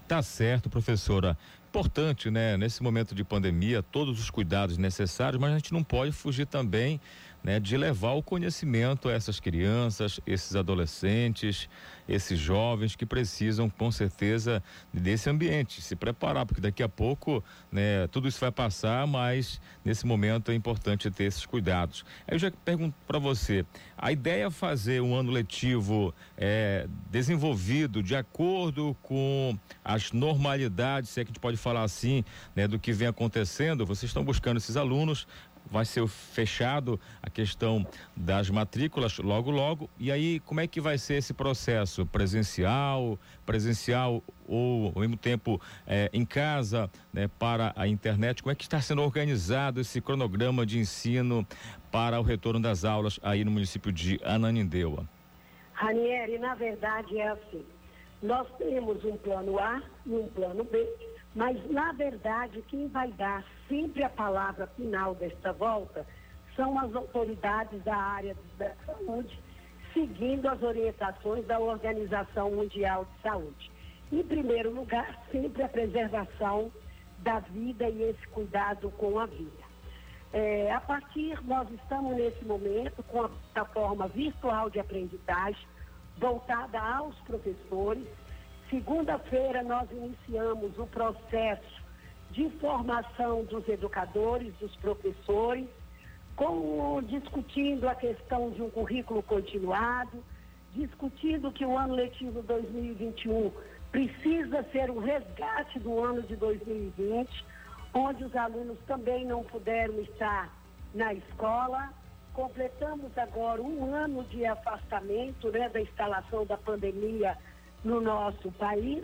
Tá certo, professora. Importante, né? Nesse momento de pandemia, todos os cuidados necessários, mas a gente não pode fugir também né, de levar o conhecimento a essas crianças, esses adolescentes, esses jovens que precisam com certeza desse ambiente, se preparar, porque daqui a pouco, né, tudo isso vai passar, mas nesse momento é importante ter esses cuidados. Eu já pergunto para você, a ideia é fazer um ano letivo é, desenvolvido de acordo com as normalidades, se é que a gente pode falar assim, né, do que vem acontecendo, vocês estão buscando esses alunos vai ser fechado a questão das matrículas logo logo. E aí como é que vai ser esse processo? Presencial presencial ou ao mesmo tempo eh, em casa né, para a internet? Como é que está sendo organizado esse cronograma de ensino para o retorno das aulas aí no município de Ananindeua? Ranieri na verdade é assim nós temos um plano A e um plano B mas, na verdade, quem vai dar sempre a palavra final desta volta são as autoridades da área da saúde, seguindo as orientações da Organização Mundial de Saúde. Em primeiro lugar, sempre a preservação da vida e esse cuidado com a vida. É, a partir, nós estamos nesse momento com a plataforma virtual de aprendizagem voltada aos professores Segunda-feira nós iniciamos o processo de formação dos educadores, dos professores, com, discutindo a questão de um currículo continuado, discutindo que o ano letivo 2021 precisa ser o resgate do ano de 2020, onde os alunos também não puderam estar na escola. Completamos agora um ano de afastamento né, da instalação da pandemia no nosso país.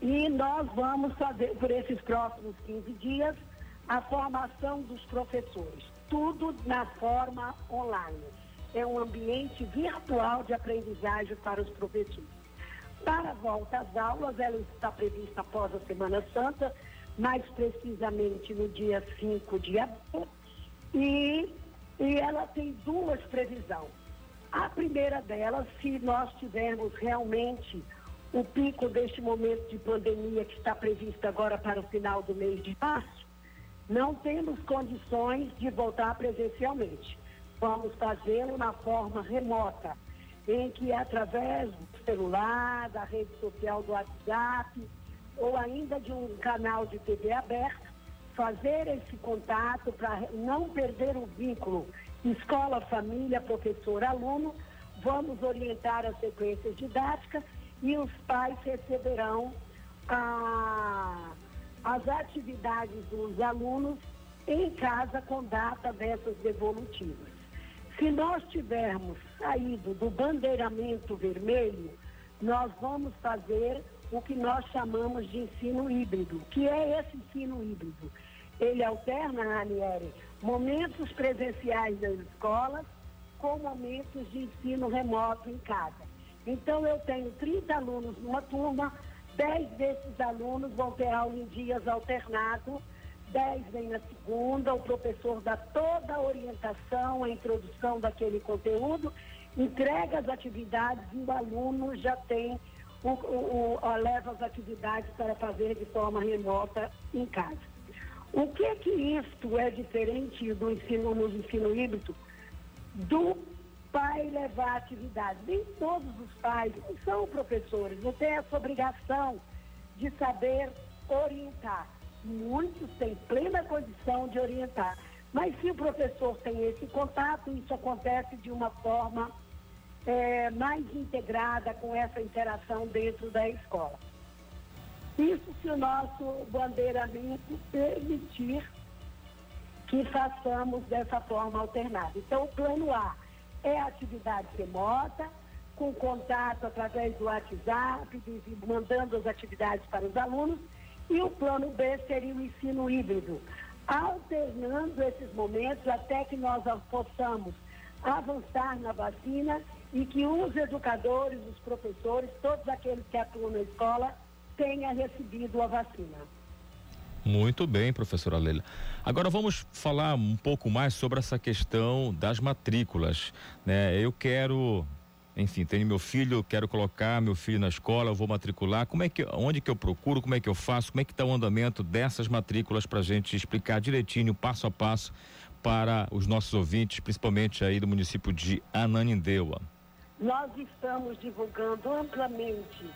E nós vamos fazer, por esses próximos 15 dias, a formação dos professores. Tudo na forma online. É um ambiente virtual de aprendizagem para os professores. Para a volta às aulas, ela está prevista após a Semana Santa, mais precisamente no dia 5 de abril. E, e ela tem duas previsões a primeira delas, se nós tivermos realmente o pico deste momento de pandemia que está previsto agora para o final do mês de março, não temos condições de voltar presencialmente. Vamos fazê-lo na forma remota, em que através do celular, da rede social do WhatsApp ou ainda de um canal de TV aberto, fazer esse contato para não perder o vínculo escola, família, professor, aluno, vamos orientar as sequências didáticas e os pais receberão a, as atividades dos alunos em casa com data dessas devolutivas. Se nós tivermos saído do bandeiramento vermelho, nós vamos fazer o que nós chamamos de ensino híbrido. que é esse ensino híbrido? Ele alterna, Aniele, momentos presenciais nas escolas com momentos de ensino remoto em casa. Então, eu tenho 30 alunos numa turma, 10 desses alunos vão ter aula em dias alternados, 10 vem na segunda, o professor dá toda a orientação, a introdução daquele conteúdo, entrega as atividades e o aluno já tem, o, o, o, leva as atividades para fazer de forma remota em casa. O que é que isto é diferente do ensino no ensino híbrido do pai levar atividade? Nem todos os pais são professores, não têm essa obrigação de saber orientar. Muitos têm plena condição de orientar. Mas se o professor tem esse contato, isso acontece de uma forma é, mais integrada com essa interação dentro da escola. Isso se o nosso bandeiramento permitir que façamos dessa forma alternada. Então, o plano A é atividade remota, com contato através do WhatsApp, mandando as atividades para os alunos, e o plano B seria o ensino híbrido, alternando esses momentos até que nós possamos avançar na vacina e que os educadores, os professores, todos aqueles que atuam na escola, tenha recebido a vacina. Muito bem, professora Leila. Agora vamos falar um pouco mais sobre essa questão das matrículas. Né? Eu quero, enfim, tenho meu filho, quero colocar meu filho na escola, vou matricular. Como é que, onde que eu procuro? Como é que eu faço? Como é que está o andamento dessas matrículas para a gente explicar direitinho, passo a passo, para os nossos ouvintes, principalmente aí do município de Ananindeua? Nós estamos divulgando amplamente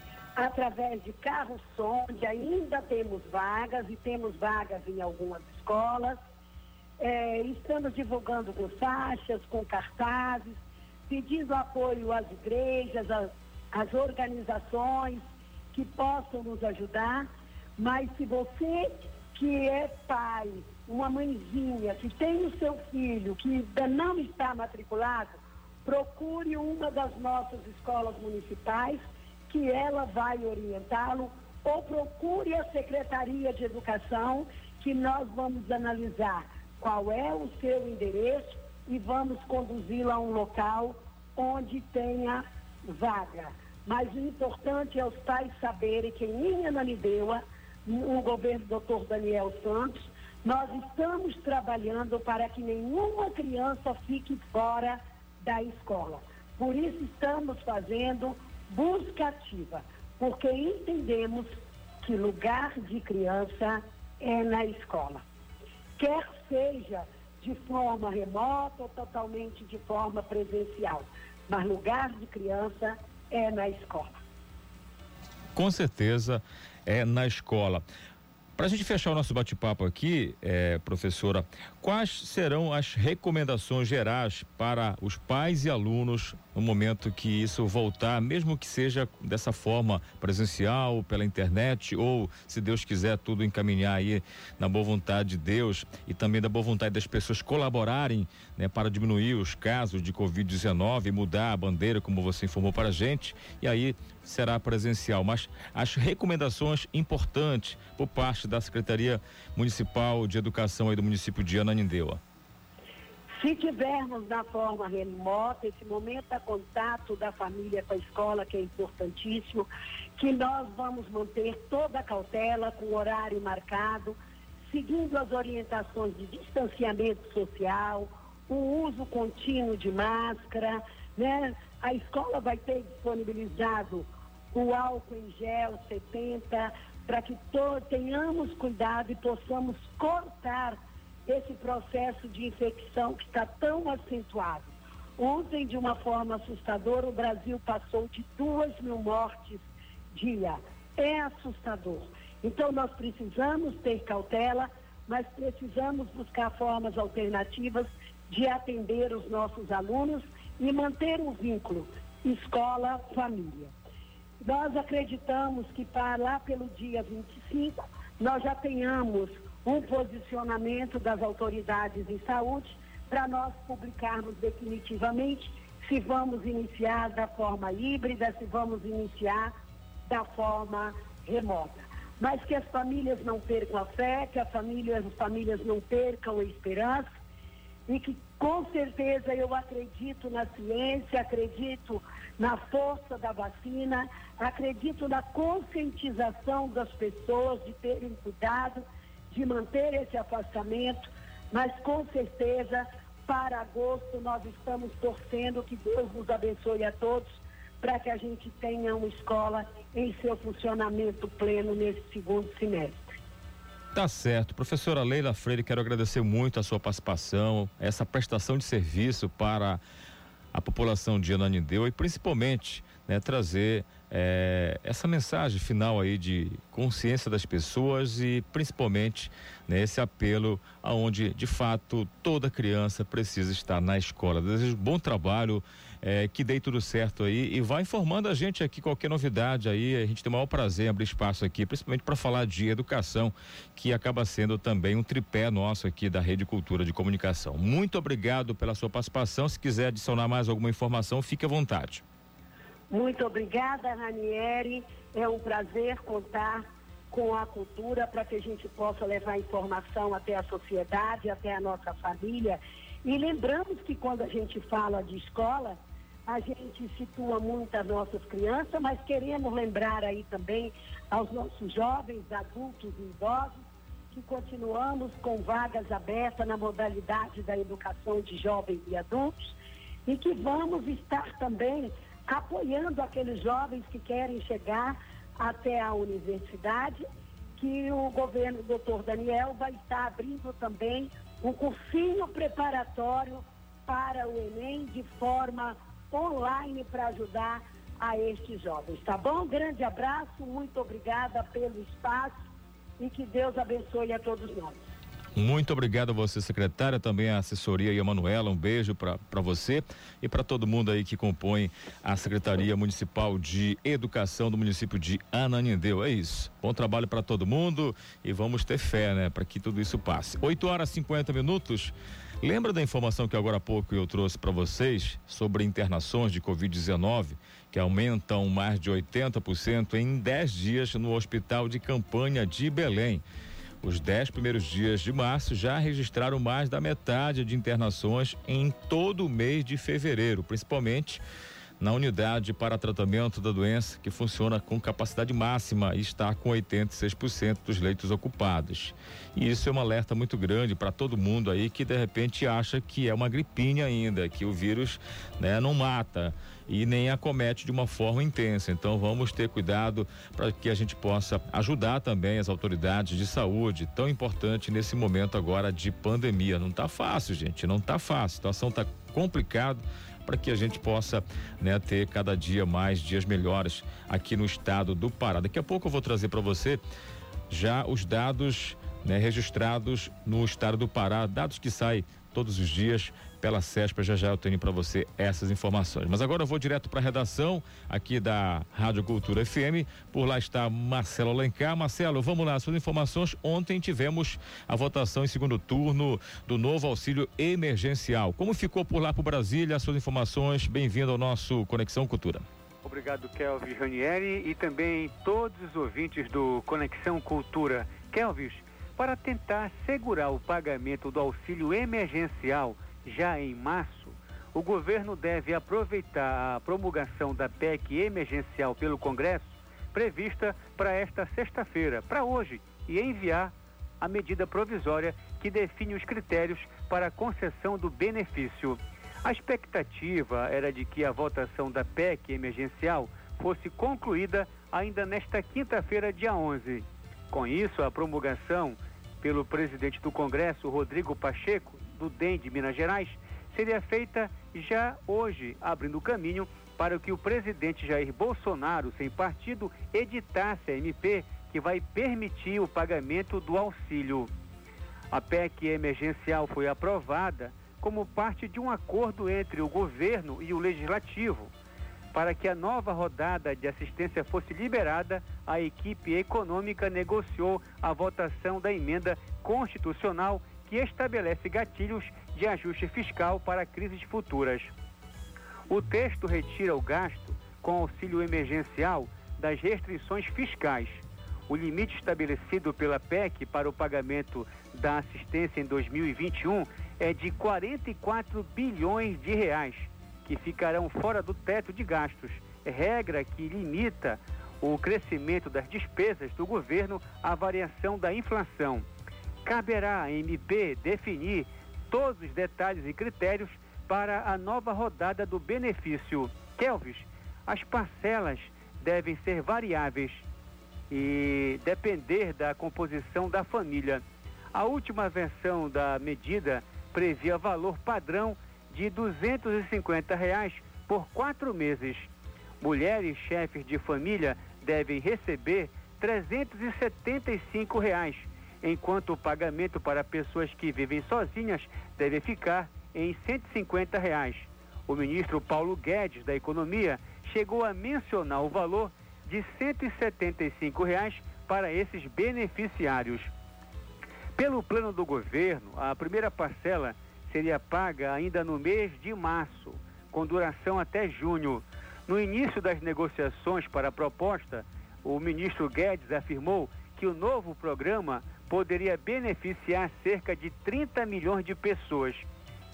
através de carro-som, onde ainda temos vagas e temos vagas em algumas escolas. É, estamos divulgando com faixas, com cartazes, pedindo apoio às igrejas, às, às organizações que possam nos ajudar. Mas se você que é pai, uma mãezinha, que tem o seu filho que ainda não está matriculado, procure uma das nossas escolas municipais que ela vai orientá-lo ou procure a Secretaria de Educação que nós vamos analisar qual é o seu endereço e vamos conduzi-lo a um local onde tenha vaga. Mas o importante é os pais saberem que em Ananindeua, no governo do Dr. Daniel Santos, nós estamos trabalhando para que nenhuma criança fique fora da escola. Por isso estamos fazendo busca ativa, porque entendemos que lugar de criança é na escola. Quer seja de forma remota ou totalmente de forma presencial, mas lugar de criança é na escola. Com certeza é na escola. Para a gente fechar o nosso bate-papo aqui, é, professora, quais serão as recomendações gerais para os pais e alunos no momento que isso voltar, mesmo que seja dessa forma presencial, pela internet, ou, se Deus quiser, tudo encaminhar aí na boa vontade de Deus e também da boa vontade das pessoas colaborarem né, para diminuir os casos de Covid-19, mudar a bandeira, como você informou para a gente, e aí será presencial. Mas as recomendações importantes por parte da Secretaria Municipal de Educação aí do município de Ananindeua. Se tivermos na forma remota, esse momento de contato da família com a escola, que é importantíssimo, que nós vamos manter toda a cautela, com horário marcado, seguindo as orientações de distanciamento social, o uso contínuo de máscara, né? A escola vai ter disponibilizado o álcool em gel 70 para que tenhamos cuidado e possamos cortar esse processo de infecção que está tão acentuado. Ontem, de uma forma assustadora, o Brasil passou de duas mil mortes dia. É assustador. Então, nós precisamos ter cautela, mas precisamos buscar formas alternativas de atender os nossos alunos e manter o vínculo escola-família. Nós acreditamos que para lá pelo dia 25 nós já tenhamos um posicionamento das autoridades em saúde para nós publicarmos definitivamente se vamos iniciar da forma híbrida, se vamos iniciar da forma remota. Mas que as famílias não percam a fé, que as famílias, as famílias não percam a esperança e que com certeza eu acredito na ciência, acredito na força da vacina, acredito na conscientização das pessoas de terem cuidado, de manter esse afastamento, mas com certeza para agosto nós estamos torcendo que Deus nos abençoe a todos para que a gente tenha uma escola em seu funcionamento pleno nesse segundo semestre. Tá certo. Professora Leila Freire, quero agradecer muito a sua participação, essa prestação de serviço para a população de Ananindeu e principalmente né, trazer é, essa mensagem final aí de consciência das pessoas e principalmente né, esse apelo aonde de fato toda criança precisa estar na escola. Desejo bom trabalho é, que dê tudo certo aí e vai informando a gente aqui qualquer novidade aí. A gente tem o maior prazer em abrir espaço aqui, principalmente para falar de educação, que acaba sendo também um tripé nosso aqui da Rede Cultura de Comunicação. Muito obrigado pela sua participação. Se quiser adicionar mais alguma informação, fique à vontade. Muito obrigada, Ranieri. É um prazer contar com a cultura para que a gente possa levar informação até a sociedade, até a nossa família. E lembramos que quando a gente fala de escola, a gente situa muito as nossas crianças, mas queremos lembrar aí também aos nossos jovens, adultos e idosos, que continuamos com vagas abertas na modalidade da educação de jovens e adultos e que vamos estar também apoiando aqueles jovens que querem chegar até a universidade, que o governo doutor Daniel vai estar abrindo também um cursinho preparatório para o Enem de forma online para ajudar a estes jovens, tá bom? Grande abraço, muito obrigada pelo espaço e que Deus abençoe a todos nós. Muito obrigado a você, secretária, também a assessoria e a Manuela. Um beijo para você e para todo mundo aí que compõe a Secretaria Municipal de Educação do município de Ananindeua. É isso. Bom trabalho para todo mundo e vamos ter fé, né, para que tudo isso passe. 8 horas e 50 minutos. Lembra da informação que agora há pouco eu trouxe para vocês sobre internações de Covid-19, que aumentam mais de 80% em 10 dias no Hospital de Campanha de Belém? Os 10 primeiros dias de março já registraram mais da metade de internações em todo o mês de fevereiro, principalmente na unidade para tratamento da doença, que funciona com capacidade máxima e está com 86% dos leitos ocupados. E isso é um alerta muito grande para todo mundo aí que de repente acha que é uma gripinha ainda, que o vírus né, não mata e nem acomete de uma forma intensa. Então vamos ter cuidado para que a gente possa ajudar também as autoridades de saúde, tão importante nesse momento agora de pandemia. Não está fácil, gente, não está fácil. A situação está complicada para que a gente possa né, ter cada dia mais dias melhores aqui no estado do Pará. Daqui a pouco eu vou trazer para você já os dados né, registrados no estado do Pará, dados que saem todos os dias pela CESPA. Já já eu tenho para você essas informações. Mas agora eu vou direto para a redação aqui da Rádio Cultura FM. Por lá está Marcelo Alencar. Marcelo, vamos lá, suas informações. Ontem tivemos a votação em segundo turno do novo auxílio emergencial. Como ficou por lá para Brasília? As suas informações. Bem-vindo ao nosso Conexão Cultura. Obrigado, Kelvis Ranieri, e também todos os ouvintes do Conexão Cultura. Kelvis, para tentar segurar o pagamento do auxílio emergencial já em março, o governo deve aproveitar a promulgação da PEC emergencial pelo Congresso, prevista para esta sexta-feira, para hoje, e enviar a medida provisória que define os critérios para a concessão do benefício. A expectativa era de que a votação da PEC emergencial fosse concluída ainda nesta quinta-feira, dia 11. Com isso, a promulgação pelo presidente do Congresso, Rodrigo Pacheco, do DEM de Minas Gerais seria feita já hoje, abrindo caminho para que o presidente Jair Bolsonaro, sem partido, editasse a MP que vai permitir o pagamento do auxílio. A PEC emergencial foi aprovada como parte de um acordo entre o governo e o legislativo. Para que a nova rodada de assistência fosse liberada, a equipe econômica negociou a votação da emenda constitucional que estabelece gatilhos de ajuste fiscal para crises futuras. O texto retira o gasto com auxílio emergencial das restrições fiscais. O limite estabelecido pela PEC para o pagamento da assistência em 2021 é de 44 bilhões de reais, que ficarão fora do teto de gastos, regra que limita o crescimento das despesas do governo à variação da inflação caberá à MP definir todos os detalhes e critérios para a nova rodada do benefício. Kelvis, as parcelas devem ser variáveis e depender da composição da família. A última versão da medida previa valor padrão de 250 reais por quatro meses. Mulheres chefes de família devem receber 375 reais enquanto o pagamento para pessoas que vivem sozinhas deve ficar em 150 reais. O ministro Paulo Guedes, da Economia, chegou a mencionar o valor de 175 reais para esses beneficiários. Pelo plano do governo, a primeira parcela seria paga ainda no mês de março, com duração até junho. No início das negociações para a proposta, o ministro Guedes afirmou que o novo programa poderia beneficiar cerca de 30 milhões de pessoas.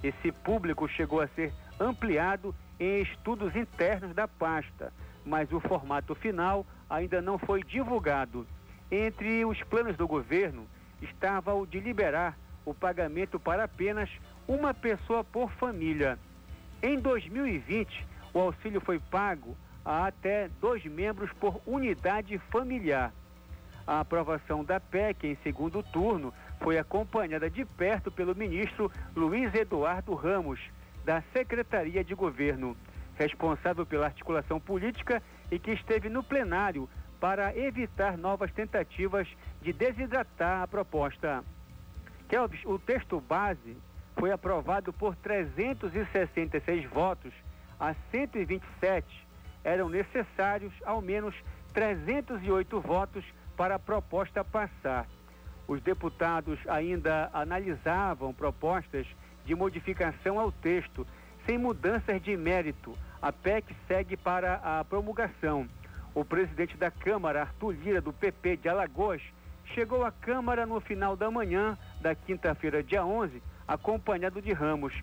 Esse público chegou a ser ampliado em estudos internos da pasta, mas o formato final ainda não foi divulgado. Entre os planos do governo estava o de liberar o pagamento para apenas uma pessoa por família. Em 2020, o auxílio foi pago a até dois membros por unidade familiar. A aprovação da PEC em segundo turno foi acompanhada de perto pelo ministro Luiz Eduardo Ramos, da Secretaria de Governo, responsável pela articulação política e que esteve no plenário para evitar novas tentativas de desidratar a proposta. Kelvis, o texto base foi aprovado por 366 votos a 127. Eram necessários ao menos 308 votos para a proposta passar. Os deputados ainda analisavam propostas de modificação ao texto, sem mudanças de mérito. A PEC segue para a promulgação. O presidente da Câmara, Arthur Lira, do PP de Alagoas, chegou à Câmara no final da manhã da quinta-feira, dia 11, acompanhado de Ramos.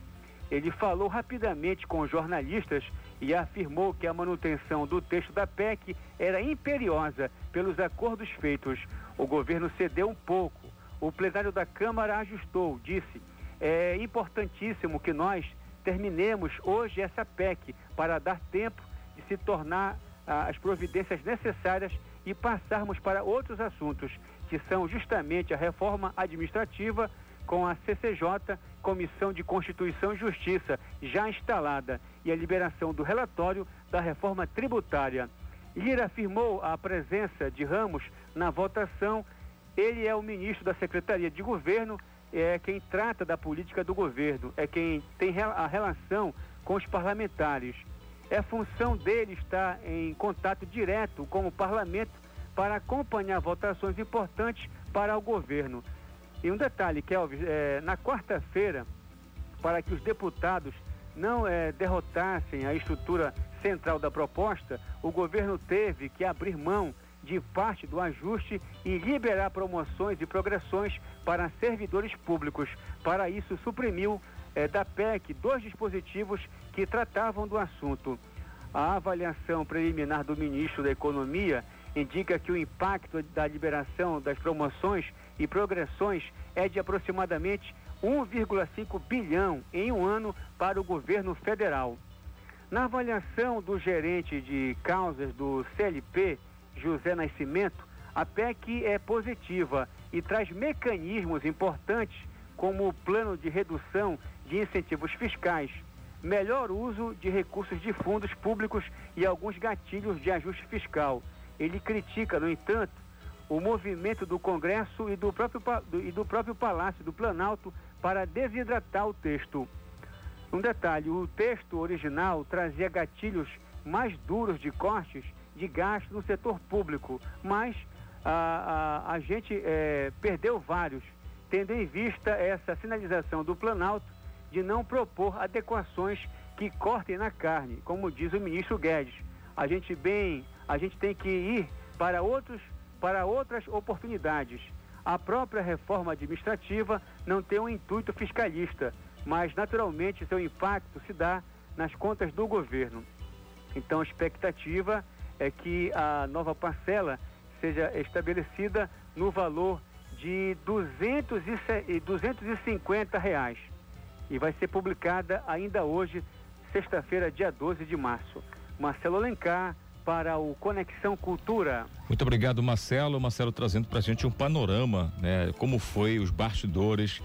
Ele falou rapidamente com jornalistas e afirmou que a manutenção do texto da PEC era imperiosa pelos acordos feitos. O governo cedeu um pouco. O plenário da Câmara ajustou, disse. É importantíssimo que nós terminemos hoje essa PEC para dar tempo de se tornar ah, as providências necessárias e passarmos para outros assuntos, que são justamente a reforma administrativa com a CCJ, Comissão de Constituição e Justiça, já instalada, e a liberação do relatório da reforma tributária. Lira afirmou a presença de Ramos na votação. Ele é o ministro da Secretaria de Governo, é quem trata da política do governo, é quem tem a relação com os parlamentares. É função dele estar em contato direto com o parlamento para acompanhar votações importantes para o governo. E um detalhe, Kelvin, é, na quarta-feira, para que os deputados não é, derrotassem a estrutura central da proposta, o governo teve que abrir mão de parte do ajuste e liberar promoções e progressões para servidores públicos. Para isso, suprimiu é, da PEC dois dispositivos que tratavam do assunto. A avaliação preliminar do ministro da Economia indica que o impacto da liberação das promoções e progressões é de aproximadamente 1,5 bilhão em um ano para o governo federal. Na avaliação do gerente de causas do CLP, José Nascimento, a PEC é positiva e traz mecanismos importantes como o plano de redução de incentivos fiscais, melhor uso de recursos de fundos públicos e alguns gatilhos de ajuste fiscal. Ele critica, no entanto, o movimento do Congresso e do próprio, e do próprio Palácio do Planalto para desidratar o texto. Um detalhe: o texto original trazia gatilhos mais duros de cortes de gasto no setor público, mas a, a, a gente é, perdeu vários, tendo em vista essa sinalização do Planalto de não propor adequações que cortem na carne, como diz o ministro Guedes. A gente bem, a gente tem que ir para outros para outras oportunidades. A própria reforma administrativa não tem um intuito fiscalista, mas naturalmente seu impacto se dá nas contas do governo. Então a expectativa é que a nova parcela seja estabelecida no valor de 200 e 250 reais e vai ser publicada ainda hoje, sexta-feira, dia 12 de março. Marcelo Alencar, para o Conexão Cultura. Muito obrigado, Marcelo. Marcelo trazendo para a gente um panorama, né? Como foi os bastidores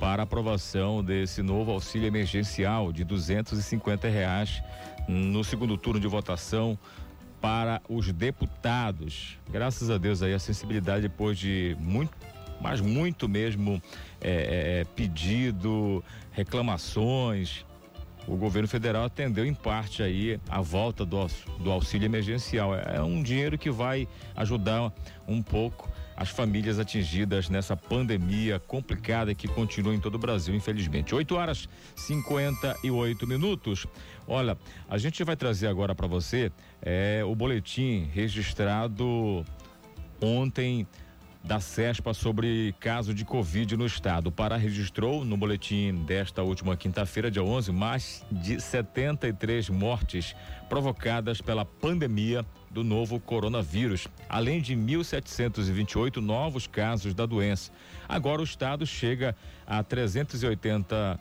para aprovação desse novo auxílio emergencial de duzentos e cinquenta reais no segundo turno de votação para os deputados. Graças a Deus aí a sensibilidade depois de muito, mas muito mesmo é, é, pedido, reclamações, o governo federal atendeu em parte aí a volta do, do auxílio emergencial. É, é um dinheiro que vai ajudar um pouco as famílias atingidas nessa pandemia complicada que continua em todo o Brasil, infelizmente. 8 horas 58 minutos. Olha, a gente vai trazer agora para você é, o boletim registrado ontem da CESPA sobre caso de Covid no estado. O Pará registrou no boletim desta última quinta-feira, dia 11, mais de 73 mortes provocadas pela pandemia do novo coronavírus, além de 1.728 novos casos da doença. Agora o estado chega a 380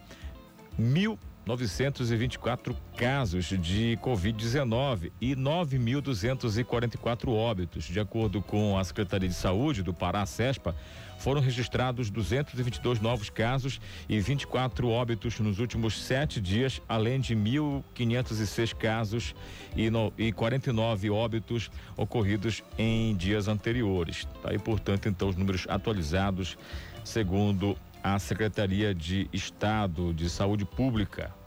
mil 924 casos de Covid-19 e 9.244 óbitos. De acordo com a Secretaria de Saúde do Pará, CESPA, foram registrados 222 novos casos e 24 óbitos nos últimos sete dias, além de 1.506 casos e, no, e 49 óbitos ocorridos em dias anteriores. Tá aí, portanto, então, os números atualizados segundo a Secretaria de Estado de Saúde Pública.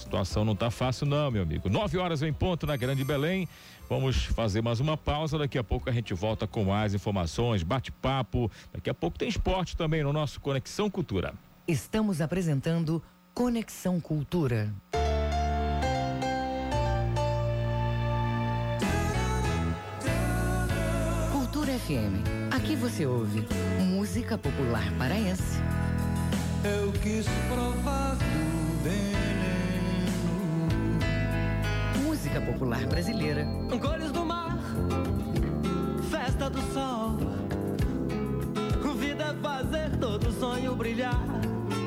A situação não está fácil, não, meu amigo. Nove horas em ponto na Grande Belém. Vamos fazer mais uma pausa. Daqui a pouco a gente volta com mais informações, bate-papo. Daqui a pouco tem esporte também no nosso Conexão Cultura. Estamos apresentando Conexão Cultura. Cultura FM. Aqui você ouve música popular paraense. Eu quis provar do veneno. Música popular brasileira. Cores do mar, festa do sol. Vida é fazer todo sonho brilhar.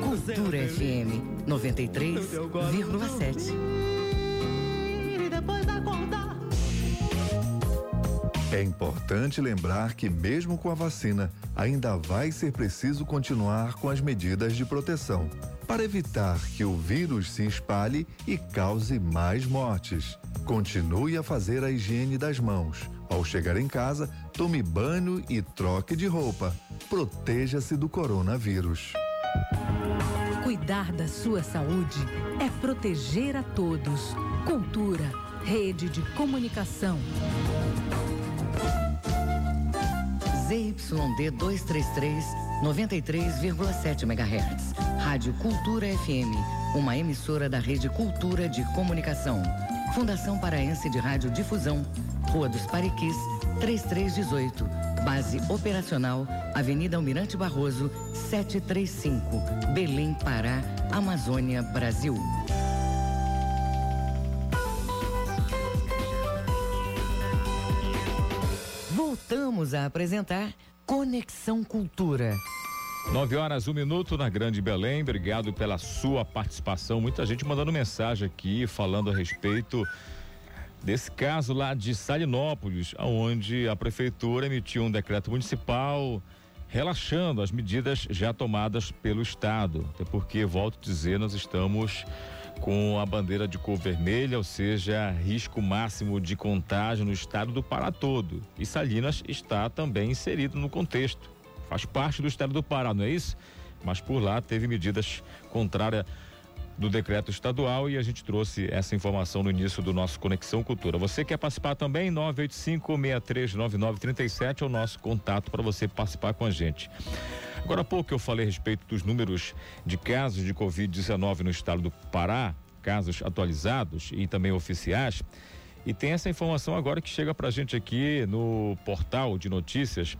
Cultura FM 93,7. E depois acordar. É importante lembrar que, mesmo com a vacina, ainda vai ser preciso continuar com as medidas de proteção para evitar que o vírus se espalhe e cause mais mortes. Continue a fazer a higiene das mãos. Ao chegar em casa, tome banho e troque de roupa. Proteja-se do coronavírus. Cuidar da sua saúde é proteger a todos. Cultura, rede de comunicação. ZYD 233, 93,7 MHz. Rádio Cultura FM, uma emissora da Rede Cultura de Comunicação. Fundação Paraense de Rádio Difusão, Rua dos Pariquis, 3318. Base operacional, Avenida Almirante Barroso, 735. Belém, Pará, Amazônia, Brasil. Voltamos a apresentar Conexão Cultura. Nove horas, um minuto na Grande Belém. Obrigado pela sua participação. Muita gente mandando mensagem aqui falando a respeito desse caso lá de Salinópolis, onde a prefeitura emitiu um decreto municipal relaxando as medidas já tomadas pelo estado. Até porque, volto a dizer, nós estamos com a bandeira de cor vermelha, ou seja, risco máximo de contágio no estado do Pará todo. E Salinas está também inserido no contexto. Faz parte do estado do Pará, não é isso? Mas por lá teve medidas contrárias do decreto estadual e a gente trouxe essa informação no início do nosso Conexão Cultura. Você quer participar também? 985-639937 é o nosso contato para você participar com a gente. Agora há pouco eu falei a respeito dos números de casos de Covid-19 no estado do Pará, casos atualizados e também oficiais. E tem essa informação agora que chega para a gente aqui no portal de notícias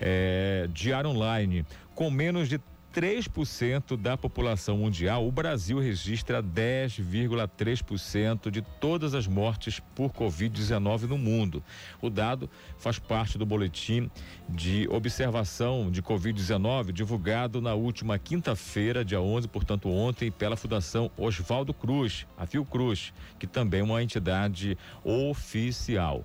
é, Diário Online. Com menos de 3% da população mundial, o Brasil registra 10,3% de todas as mortes por Covid-19 no mundo. O dado faz parte do boletim de observação de Covid-19 divulgado na última quinta-feira, dia 11, portanto ontem, pela Fundação Oswaldo Cruz, a Fiocruz, que também é uma entidade oficial.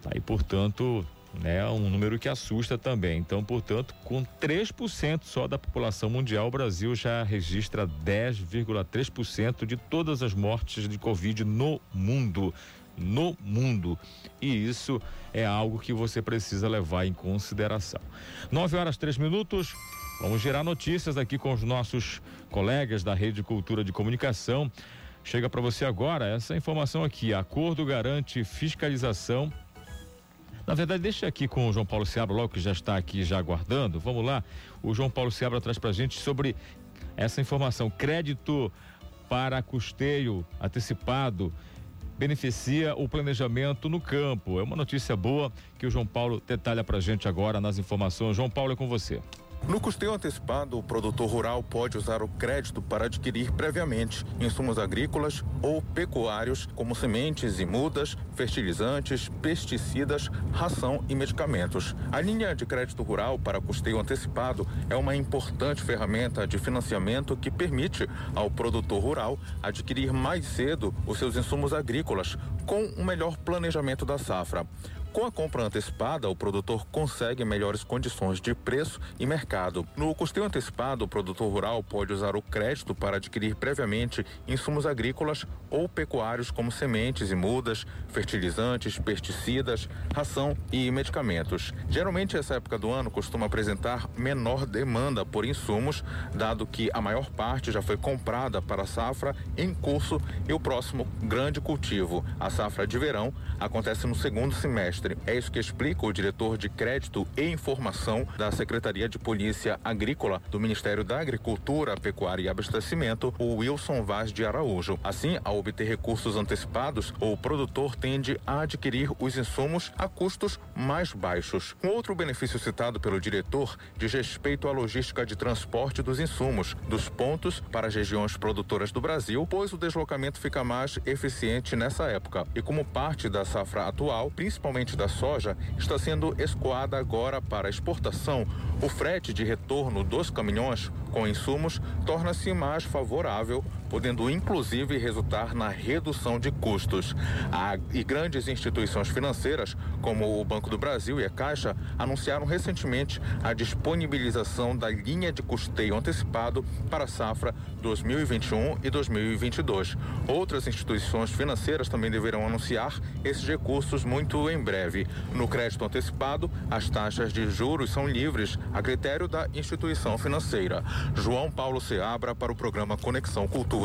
Tá aí, portanto, né? Um número que assusta também. Então, portanto, com 3% só da população mundial, o Brasil já registra 10,3% de todas as mortes de Covid no mundo. No mundo. E isso é algo que você precisa levar em consideração. 9 horas, 3 minutos. Vamos gerar notícias aqui com os nossos colegas da Rede Cultura de Comunicação. Chega para você agora essa informação aqui. Acordo garante fiscalização na verdade, deixa aqui com o João Paulo Seabra, logo que já está aqui já aguardando. Vamos lá. O João Paulo Seabra traz para a gente sobre essa informação. Crédito para custeio antecipado beneficia o planejamento no campo. É uma notícia boa que o João Paulo detalha para gente agora nas informações. João Paulo é com você. No custeio antecipado, o produtor rural pode usar o crédito para adquirir previamente insumos agrícolas ou pecuários, como sementes e mudas, fertilizantes, pesticidas, ração e medicamentos. A linha de crédito rural para custeio antecipado é uma importante ferramenta de financiamento que permite ao produtor rural adquirir mais cedo os seus insumos agrícolas, com um melhor planejamento da safra. Com a compra antecipada, o produtor consegue melhores condições de preço e mercado. No custeio antecipado, o produtor rural pode usar o crédito para adquirir previamente insumos agrícolas ou pecuários como sementes e mudas, fertilizantes, pesticidas, ração e medicamentos. Geralmente, essa época do ano costuma apresentar menor demanda por insumos, dado que a maior parte já foi comprada para a safra em curso e o próximo grande cultivo, a safra de verão, acontece no segundo semestre É isso que explica o diretor de Crédito e Informação da Secretaria de Polícia Agrícola do Ministério da Agricultura, Pecuária e Abastecimento, o Wilson Vaz de Araújo. Assim, ao obter recursos antecipados, o produtor tende a adquirir os insumos a custos mais baixos. Um outro benefício citado pelo diretor diz respeito à logística de transporte dos insumos dos pontos para as regiões produtoras do Brasil, pois o deslocamento fica mais eficiente nessa época. E como parte da safra atual, principalmente da soja está sendo escoada agora para exportação. O frete de retorno dos caminhões com insumos torna-se mais favorável, podendo inclusive resultar na redução de custos. A, e grandes instituições financeiras, como o Banco do Brasil e a Caixa, anunciaram recentemente a disponibilização da linha de custeio antecipado para a safra 2021 e 2022. Outras instituições financeiras também deverão anunciar esses recursos muito em breve. No crédito antecipado, as taxas de juros são livres a critério da instituição financeira. João Paulo Seabra para o programa Conexão Cultura.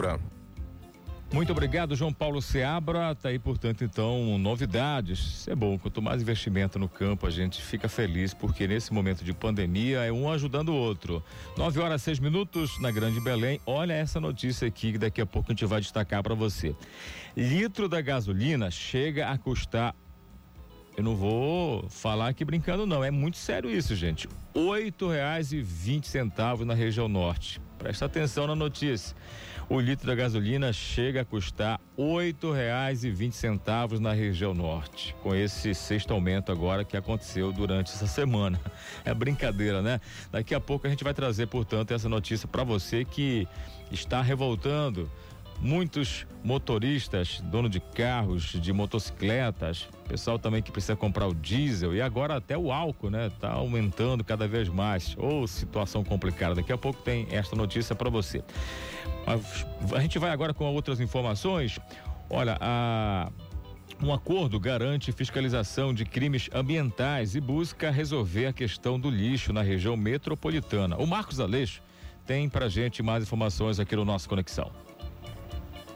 Muito obrigado, João Paulo Seabra. Tá aí, portanto, então, novidades. Isso é bom. Quanto mais investimento no campo, a gente fica feliz, porque nesse momento de pandemia é um ajudando o outro. Nove horas, seis minutos na Grande Belém. Olha essa notícia aqui que daqui a pouco a gente vai destacar para você. Litro da gasolina chega a custar eu não vou falar aqui brincando, não. É muito sério isso, gente. Vinte centavos na região norte. Presta atenção na notícia. O litro da gasolina chega a custar vinte centavos na região norte. Com esse sexto aumento agora que aconteceu durante essa semana. É brincadeira, né? Daqui a pouco a gente vai trazer, portanto, essa notícia para você que está revoltando muitos motoristas, dono de carros, de motocicletas, pessoal também que precisa comprar o diesel e agora até o álcool, né? Tá aumentando cada vez mais. Ou oh, situação complicada. Daqui a pouco tem esta notícia para você. A gente vai agora com outras informações. Olha, a um acordo garante fiscalização de crimes ambientais e busca resolver a questão do lixo na região metropolitana. O Marcos Aleixo tem para gente mais informações aqui no nosso Conexão.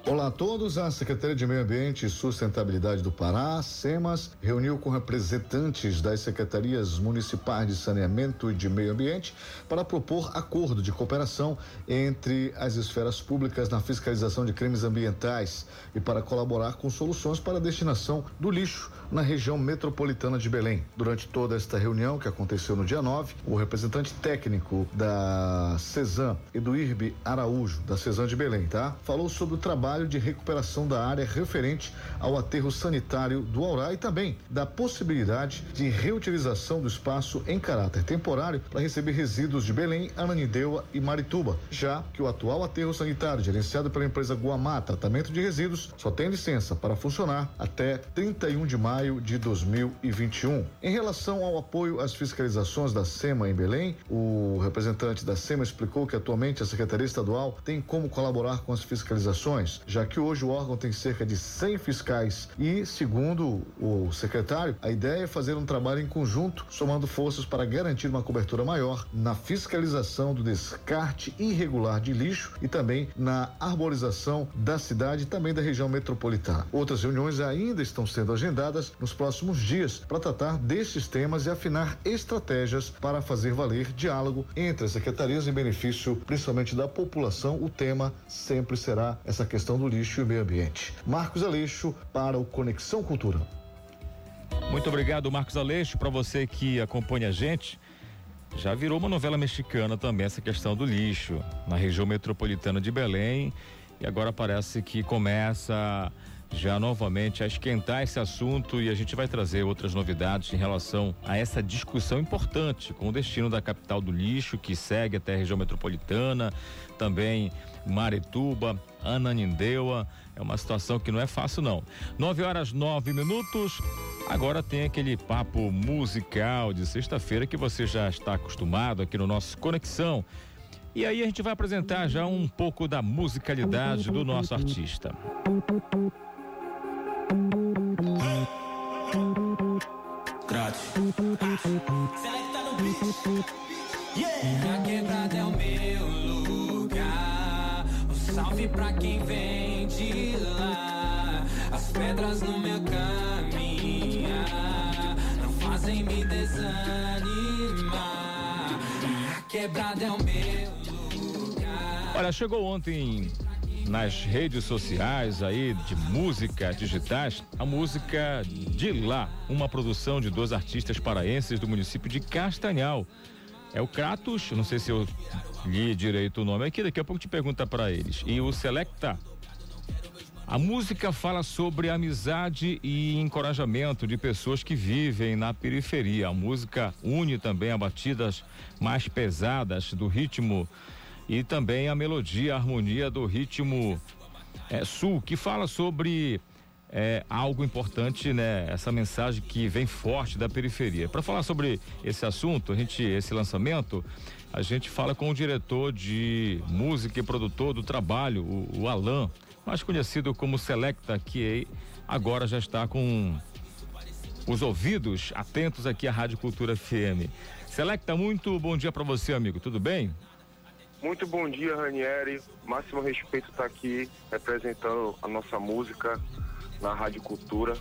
Olá a todos. A Secretaria de Meio Ambiente e Sustentabilidade do Pará, SEMAS, reuniu com representantes das secretarias municipais de saneamento e de meio ambiente para propor acordo de cooperação entre as esferas públicas na fiscalização de crimes ambientais e para colaborar com soluções para a destinação do lixo na região metropolitana de Belém. Durante toda esta reunião, que aconteceu no dia 9, o representante técnico da CESAM, Eduirbe Araújo, da CESAM de Belém, tá? Falou sobre o trabalho trabalho de recuperação da área referente ao aterro sanitário do Aurá e também da possibilidade de reutilização do espaço em caráter temporário para receber resíduos de Belém, Ananindeua e Marituba, já que o atual aterro sanitário gerenciado pela empresa Guamá Tratamento de Resíduos só tem licença para funcionar até 31 de maio de 2021. Em relação ao apoio às fiscalizações da SEMA em Belém, o representante da SEMA explicou que atualmente a Secretaria Estadual tem como colaborar com as fiscalizações, já que hoje o órgão tem cerca de 100 fiscais e, segundo o secretário, a ideia é fazer um trabalho em conjunto, somando forças para garantir uma cobertura maior na fiscalização do descarte irregular de lixo e também na arborização da cidade e também da região metropolitana. Outras reuniões ainda estão sendo agendadas nos próximos dias para tratar destes temas e afinar estratégias para fazer valer diálogo entre as secretarias em benefício principalmente da população. O tema sempre será essa questão do lixo e meio ambiente. Marcos Aleixo para o Conexão Cultura. Muito obrigado, Marcos Aleixo, para você que acompanha a gente. Já virou uma novela mexicana também essa questão do lixo na região metropolitana de Belém e agora parece que começa já novamente a esquentar esse assunto e a gente vai trazer outras novidades em relação a essa discussão importante com o destino da capital do lixo que segue até a região metropolitana, também Marituba, Ananindeua. É uma situação que não é fácil não. Nove horas nove minutos. Agora tem aquele papo musical de sexta-feira que você já está acostumado aqui no nosso Conexão. E aí a gente vai apresentar já um pouco da musicalidade do nosso artista. Grátis. Minha quebrada é o meu lugar. Salve pra quem vem de lá. As pedras no meu caminhar não fazem me desanimar. Minha quebrada é o meu lugar. Olha, chegou ontem nas redes sociais aí de música digitais, a música de lá, uma produção de dois artistas paraenses do município de Castanhal. É o Kratos, não sei se eu li direito o nome aqui, daqui a pouco te pergunta para eles. E o Selecta. A música fala sobre amizade e encorajamento de pessoas que vivem na periferia. A música une também a batidas mais pesadas do ritmo e também a melodia, a harmonia do ritmo é, sul, que fala sobre é, algo importante, né? Essa mensagem que vem forte da periferia. Para falar sobre esse assunto, a gente, esse lançamento, a gente fala com o diretor de música e produtor do trabalho, o, o Alan, mais conhecido como Selecta, que agora já está com os ouvidos atentos aqui à Rádio Cultura FM. Selecta, muito bom dia para você, amigo. Tudo bem? Muito bom dia, Ranieri. Máximo respeito estar aqui representando a nossa música na Rádio Cultura.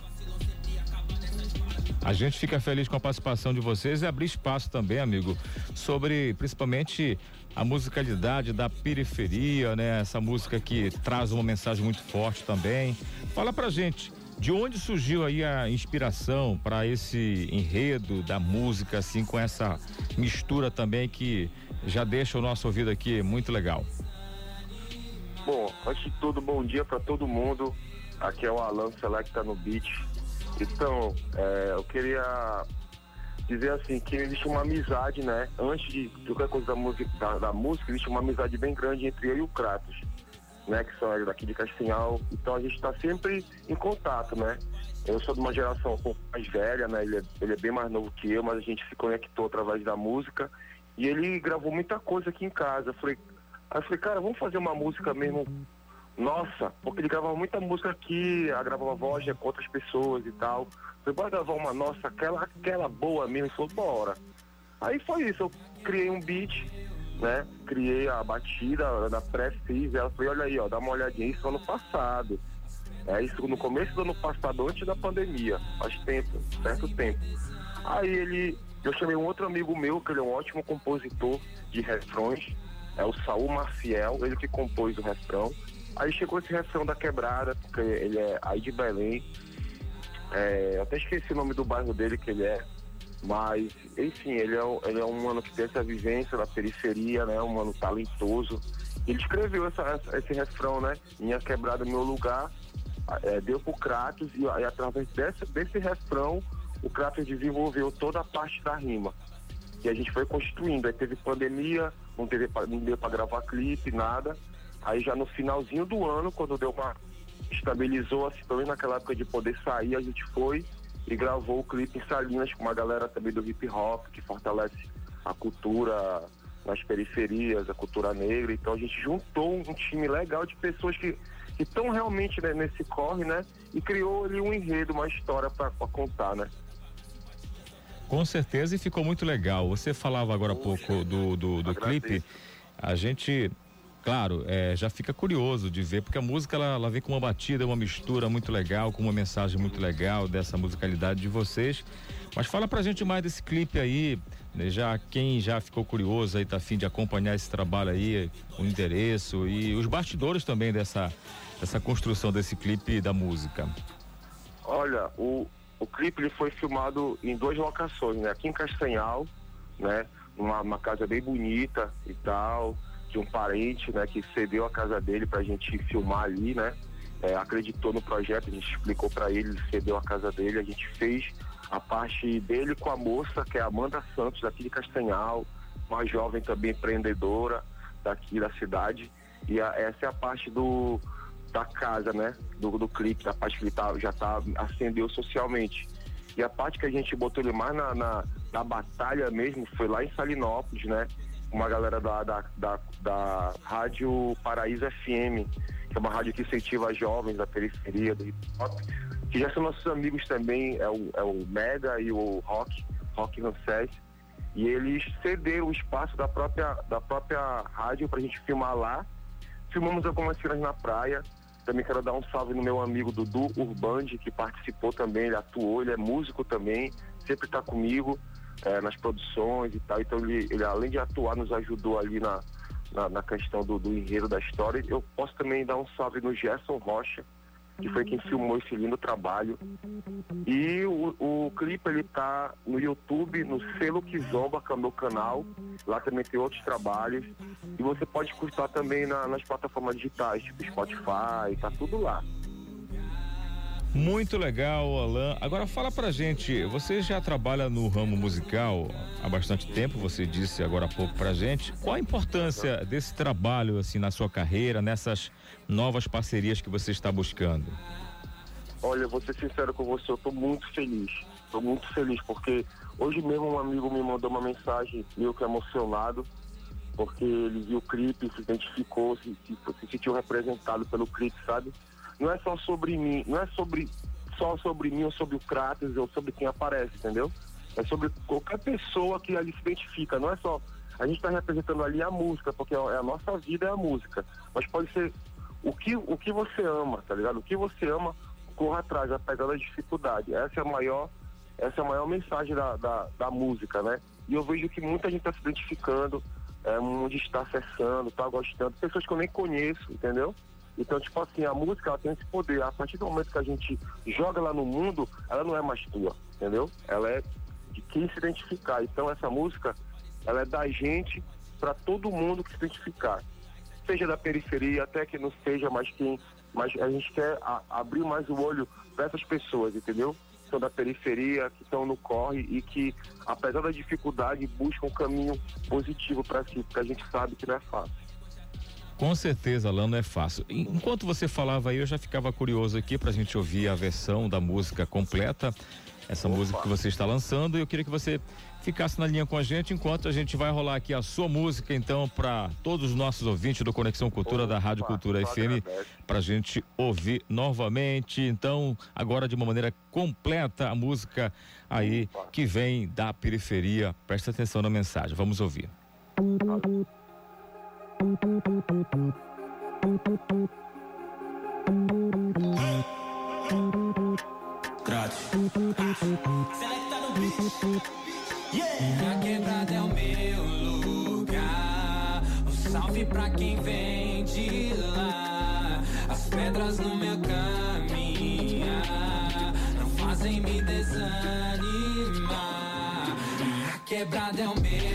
A gente fica feliz com a participação de vocês e abrir espaço também, amigo, sobre principalmente a musicalidade da periferia, né? Essa música que traz uma mensagem muito forte também. Fala pra gente, de onde surgiu aí a inspiração para esse enredo da música, assim, com essa mistura também que já deixa o nosso ouvido aqui muito legal? Bom, antes de tudo, bom dia para todo mundo. Aqui é o Alan Selecta no beat. Então, é, eu queria dizer assim que existe uma amizade, né? Antes de qualquer coisa da música, da, da música, existe uma amizade bem grande entre eu e o Kratos, né? Que são daqui de Castanhal. Então a gente está sempre em contato, né? Eu sou de uma geração mais velha, né? Ele é, ele é bem mais novo que eu, mas a gente se conectou através da música. E ele gravou muita coisa aqui em casa. Eu falei, aí eu falei, cara, vamos fazer uma música mesmo nossa, porque ele gravava muita música aqui, gravava voz com outras pessoas e tal. Você pode gravar uma nossa, aquela, aquela boa mesmo, e falou, bora. Aí foi isso, eu criei um beat, né? Criei a batida da pré-fiz, ela falou, olha aí, ó, dá uma olhadinha, isso ano passado. É isso no começo do ano passado, antes da pandemia, faz tempo, certo tempo. Aí ele, eu chamei um outro amigo meu, que ele é um ótimo compositor de refrões, é o Saul Marciel, ele que compôs o refrão. Aí chegou esse refrão da quebrada, porque ele é aí de Belém. É, até esqueci o nome do bairro dele que ele é. Mas, enfim, ele é, um- ele é um mano que tem essa vivência na periferia, né? Um mano talentoso. Ele escreveu essa, essa- esse refrão, né? Minha quebrada, meu lugar. É, deu pro Kratos e, aí, através desse, desse refrão, o Kratos desenvolveu toda a parte da rima. E a gente foi construindo. Aí teve pandemia, não, teve, não deu pra gravar clipe, nada. Aí já no finalzinho do ano, quando deu uma. estabilizou assim, também naquela época de poder sair, a gente foi e gravou o clipe em Salinas com uma galera também do hip hop, que fortalece a cultura nas periferias, a cultura negra. Então a gente juntou um time legal de pessoas que estão realmente né, nesse corre, né? E criou ali um enredo, uma história para contar, né? Com certeza e ficou muito legal. Você falava agora há pouco do, do, do clipe. A gente claro, é, já fica curioso de ver, porque a música ela, ela vem com uma batida, uma mistura muito legal, com uma mensagem muito legal dessa musicalidade de vocês. Mas fala pra gente mais desse clipe aí, né, já quem já ficou curioso aí, tá afim de acompanhar esse trabalho aí, o endereço e os bastidores também dessa, dessa construção desse clipe da música. Olha, o, o clipe ele foi filmado em duas locações, né? Aqui em Castanhal, né? Uma, uma casa bem bonita e tal, de um parente, né? Que cedeu a casa dele pra gente filmar ali, né? É, acreditou no projeto, a gente explicou para ele, ele cedeu a casa dele, a gente fez a parte dele com a moça, que é a Amanda Santos, daqui de Castanhal, uma jovem também empreendedora daqui da cidade. E a, essa é a parte do, da casa, né? Do, do clipe, da parte que ele tá, já tá, acendeu socialmente. E a parte que a gente botou ele mais na, na, na batalha mesmo foi lá em Salinópolis, né? Uma galera da, da, da, da Rádio Paraíso FM, que é uma rádio que incentiva jovens da periferia do hip hop, que já são nossos amigos também, é o, é o Mega e o Rock, Rock Ramsés. E eles cederam o espaço da própria, da própria rádio pra gente filmar lá. Filmamos algumas cenas na praia, também quero dar um salve no meu amigo Dudu Urbandi, que participou também, ele atuou, ele é músico também, sempre está comigo é, nas produções e tal. Então ele, ele, além de atuar, nos ajudou ali na, na, na questão do, do enredo da história. Eu posso também dar um salve no Gerson Rocha, que foi quem filmou esse lindo trabalho. E o, o clipe ele tá no YouTube, no Selo Kizomba, que é o meu canal. Lá também tem outros trabalhos. E você pode escutar também na- nas plataformas digitais, tipo Spotify, tá tudo lá. Muito legal, Alan. Agora fala pra gente, você já trabalha no ramo musical há bastante tempo, você disse agora há pouco pra gente. Qual a importância desse trabalho assim na sua carreira, nessas novas parcerias que você está buscando? Olha, vou ser sincero com você, eu tô muito feliz. Tô muito feliz porque hoje mesmo um amigo me mandou uma mensagem meio que emocionado, porque ele viu o clipe, se identificou, se, se, se sentiu representado pelo clipe, sabe? Não é só sobre mim, não é sobre só sobre mim ou sobre o Kratos ou sobre quem aparece, entendeu? É sobre qualquer pessoa que ali se identifica, não é só. A gente está representando ali a música, porque é a nossa vida é a música. Mas pode ser o que, o que você ama, tá ligado? O que você ama, corra atrás, apesar da dificuldade. Essa é a maior, essa é a maior mensagem da, da, da música, né? E eu vejo que muita gente está se identificando, é, gente está acessando, está gostando, pessoas que eu nem conheço, entendeu? Então, tipo assim, a música ela tem esse poder. A partir do momento que a gente joga lá no mundo, ela não é mais tua, entendeu? Ela é de quem se identificar. Então, essa música, ela é da gente para todo mundo que se identificar. Seja da periferia, até que não seja, mas quem. Mas a gente quer a- abrir mais o olho para essas pessoas, entendeu? Que São da periferia, que estão no corre e que, apesar da dificuldade, buscam um caminho positivo para si, porque a gente sabe que não é fácil. Com certeza, Alan, não é fácil. En- Enquanto você falava aí, eu já ficava curioso aqui pra gente ouvir a versão da música completa, essa música que você está lançando, e eu queria que você ficasse na linha com a gente enquanto a gente vai rolar aqui a sua música, então, para todos os nossos ouvintes do Conexão Cultura da Rádio Cultura FM, pra gente ouvir novamente. Então, agora de uma maneira completa a música aí que vem da periferia. Presta atenção na mensagem, vamos ouvir. Grátis. Minha quebrada é o meu lugar. Um salve pra quem vem de lá. As pedras no meu caminhar não fazem me desanimar. Minha quebrada é o meu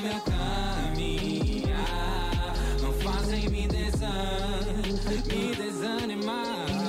meu caminhar não fazem me desanimar. Me desanimar.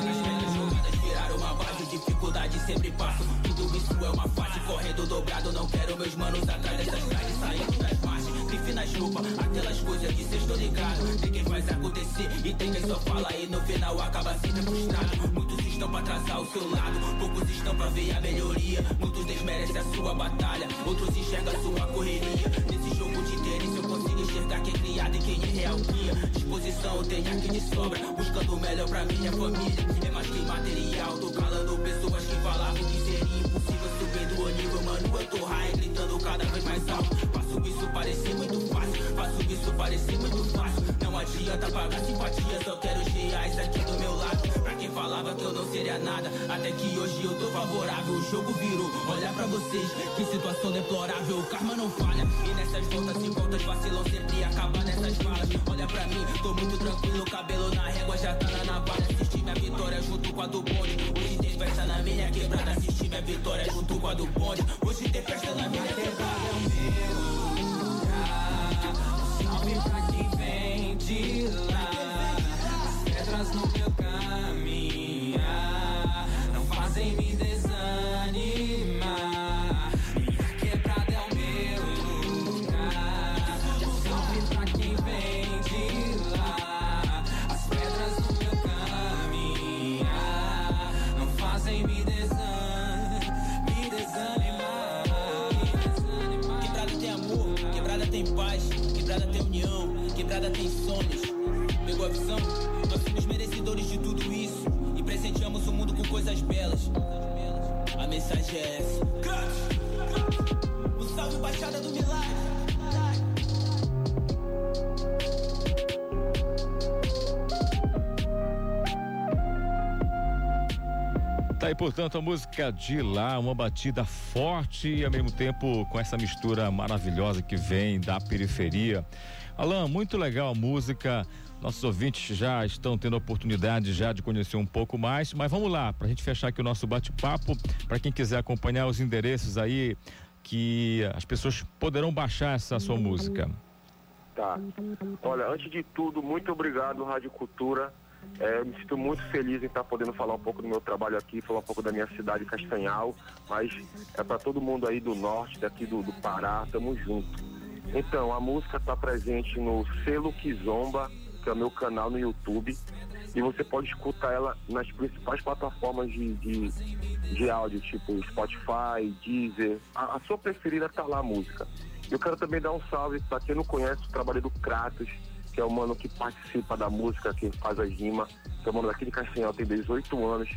As velhas jogadas viraram uma base, dificuldade sempre passo. Tudo isso é uma fase, correndo dobrado. Não quero meus manos atrás dessas grades, saindo das margens. Grife na chuva, aquelas coisas que cês estão ligados. Tem quem faz acontecer e tem quem só fala e no final acaba sempre frustrado. Estão pra traçar o seu lado, poucos estão pra ver a melhoria. Muitos desmerecem a sua batalha, outros enxergam a sua correria. Nesse jogo de tênis eu consigo enxergar quem é criado e quem é real cria. Disposição eu tenho aqui de sobra, buscando o melhor pra minha família. É mais que material, tô calando pessoas que falavam que seria impossível subir do nível, mano. Eu tô high, gritando cada vez mais alto. Faço isso parecer muito fácil, faço isso parecer muito fácil. Não adianta pagar simpatia, só quero reais aqui do meu lado. Quem falava que eu não seria nada, até que hoje eu tô favorável. O jogo virou, olha pra vocês, que situação deplorável. O karma não falha, e nessas voltas e voltas vacilam sempre acaba nessas falas. Olha pra mim, tô muito tranquilo, cabelo na régua já tá na navalha. Assisti minha vitória junto com a do bonde. Hoje tem festa na minha quebrada, assisti minha vitória junto com a do bonde. Hoje tem festa na minha quebrada. Salve pra quem vem de lá. Salve Baixada do Milagre. Tá aí, portanto, a música de lá, uma batida forte e ao mesmo tempo com essa mistura maravilhosa que vem da periferia. Alan, muito legal a música. Nossos ouvintes já estão tendo a oportunidade já de conhecer um pouco mais, mas vamos lá, para a gente fechar aqui o nosso bate-papo, para quem quiser acompanhar os endereços aí que as pessoas poderão baixar essa sua música. Tá. Olha, antes de tudo, muito obrigado, Rádio Cultura. É, eu me sinto muito feliz em estar podendo falar um pouco do meu trabalho aqui, falar um pouco da minha cidade, Castanhal, mas é para todo mundo aí do norte, daqui do, do Pará, tamo junto. Então, a música está presente no Selo Kizomba, que é o meu canal no YouTube, e você pode escutar ela nas principais plataformas de, de, de áudio, tipo Spotify, Deezer, a, a sua preferida tá lá a música. Eu quero também dar um salve para quem não conhece o trabalho do Kratos, que é o mano que participa da música, que faz as rimas, que é o mano daqui de Castanhal, tem 18 anos.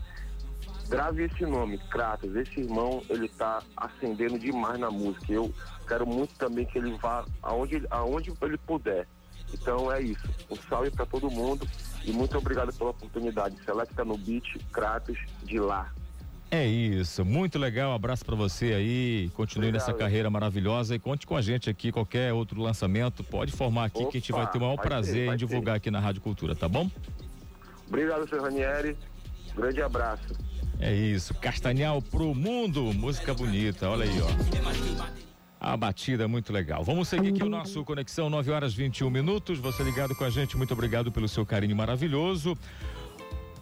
Grave esse nome, Kratos. Esse irmão, ele tá acendendo demais na música. Eu quero muito também que ele vá aonde, aonde ele puder. Então é isso. Um salve para todo mundo e muito obrigado pela oportunidade. Selecta no beat, Kratos, de lá. É isso, muito legal. Um abraço para você aí. Continue nessa carreira maravilhosa e conte com a gente aqui. Qualquer outro lançamento, pode formar aqui que a gente vai ter o maior ter, prazer em ter. divulgar aqui na Rádio Cultura, tá bom? Obrigado, seu Ranieri. Grande abraço. É isso, Castanhal pro mundo, música bonita, olha aí, ó. A batida é muito legal. Vamos seguir aqui o nosso Conexão, 9 horas 21 minutos. Você ligado com a gente, muito obrigado pelo seu carinho maravilhoso.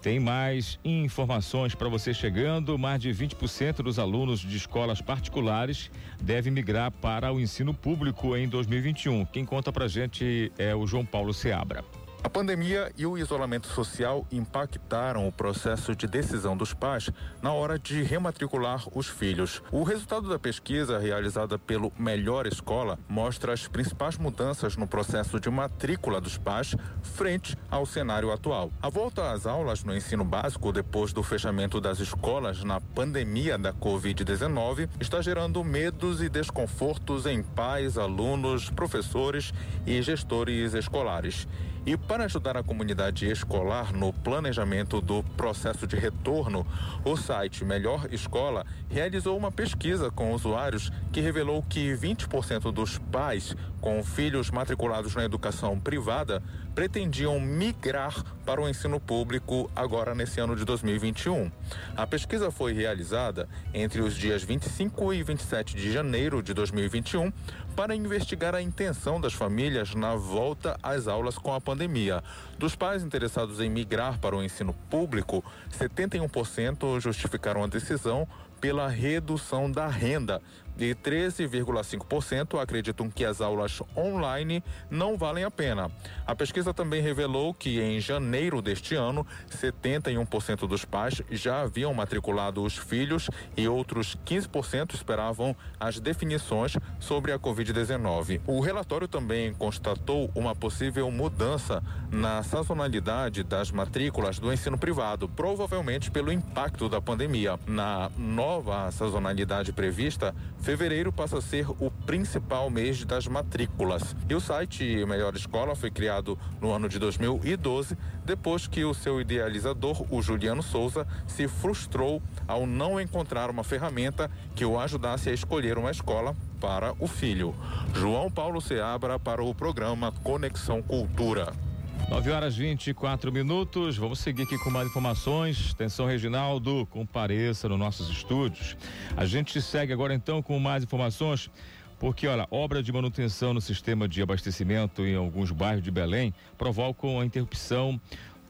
Tem mais informações para você chegando. Mais de 20% dos alunos de escolas particulares devem migrar para o ensino público em 2021. Quem conta pra gente é o João Paulo Seabra. A pandemia e o isolamento social impactaram o processo de decisão dos pais na hora de rematricular os filhos. O resultado da pesquisa realizada pelo Melhor Escola mostra as principais mudanças no processo de matrícula dos pais frente ao cenário atual. A volta às aulas no ensino básico depois do fechamento das escolas na pandemia da Covid-19 está gerando medos e desconfortos em pais, alunos, professores e gestores escolares. E para ajudar a comunidade escolar no planejamento do processo de retorno, o site Melhor Escola realizou uma pesquisa com usuários que revelou que 20% dos pais com filhos matriculados na educação privada pretendiam migrar para o ensino público agora nesse ano de 2021. A pesquisa foi realizada entre os dias 25 e 27 de janeiro de 2021 para investigar a intenção das famílias na volta às aulas com a pandemia. Dos pais interessados em migrar para o ensino público, 71% justificaram a decisão pela redução da renda, e 13,5% acreditam que as aulas online não valem a pena. A pesquisa também revelou que em janeiro deste ano, 71% dos pais já haviam matriculado os filhos e outros 15% esperavam as definições sobre a Covid-19. O relatório também constatou uma possível mudança na sazonalidade das matrículas do ensino privado, provavelmente pelo impacto da pandemia. Na nova sazonalidade prevista, fevereiro passa a ser o principal mês das matrículas. E o site Melhor Escola foi criado no ano de 2012, depois que o seu idealizador, o Juliano Souza, se frustrou ao não encontrar uma ferramenta que o ajudasse a escolher uma escola para o filho. João Paulo Seabra para o programa Conexão Cultura. 9 horas 24 minutos. Vamos seguir aqui com mais informações. Atenção, Reginaldo, compareça nos nossos estúdios. A gente segue agora então com mais informações. Porque, olha, obra de manutenção no sistema de abastecimento em alguns bairros de Belém provocam a interrupção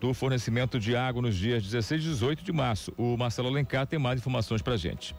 do fornecimento de água nos dias 16 e 18 de março. O Marcelo Alencar tem mais informações pra gente.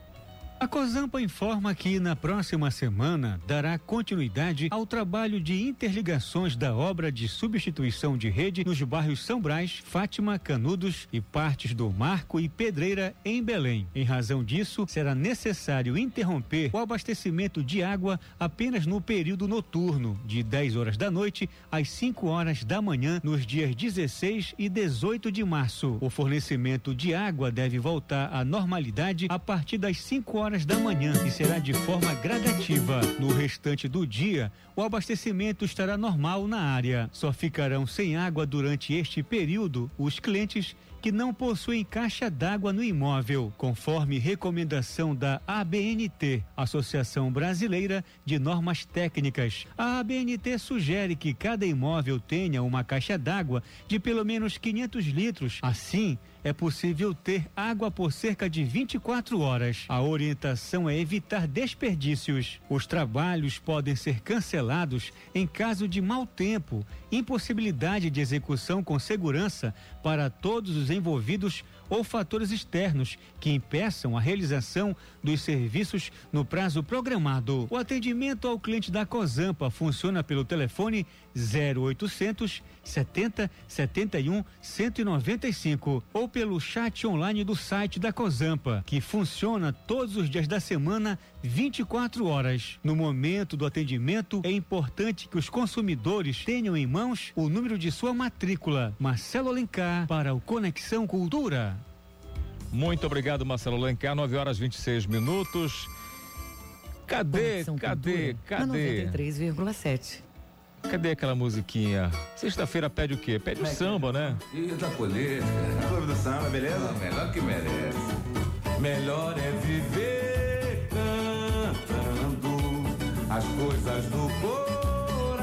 A Cozampa informa que na próxima semana dará continuidade ao trabalho de interligações da obra de substituição de rede nos bairros São Brás, Fátima, Canudos e partes do Marco e Pedreira em Belém. Em razão disso, será necessário interromper o abastecimento de água apenas no período noturno, de 10 horas da noite às 5 horas da manhã, nos dias 16 e 18 de março. O fornecimento de água deve voltar à normalidade a partir das 5 horas horas da manhã e será de forma gradativa. No restante do dia, o abastecimento estará normal na área. Só ficarão sem água durante este período os clientes que não possuem caixa d'água no imóvel, conforme recomendação da ABNT, Associação Brasileira de Normas Técnicas. A ABNT sugere que cada imóvel tenha uma caixa d'água de pelo menos 500 litros. Assim, é possível ter água por cerca de 24 horas. A orientação é evitar desperdícios. Os trabalhos podem ser cancelados em caso de mau tempo, impossibilidade de execução com segurança para todos os envolvidos ou fatores externos que impeçam a realização dos serviços no prazo programado. O atendimento ao cliente da Cozampa funciona pelo telefone 0800 70 71 195 ou pelo chat online do site da Cozampa, que funciona todos os dias da semana, 24 horas. No momento do atendimento, é importante que os consumidores tenham em mãos o número de sua matrícula. Marcelo Alencar para o Conexão Cultura. Muito obrigado, Marcelo Alencar. 9 horas 26 minutos. Cadê, Conexão cadê, Cultura, na cadê? 93,7. Cadê aquela musiquinha? Sexta-feira pede o quê? Pede o samba, né? Dia da colheita. Clube do samba, beleza? melhor que merece. Melhor é viver as coisas do coração.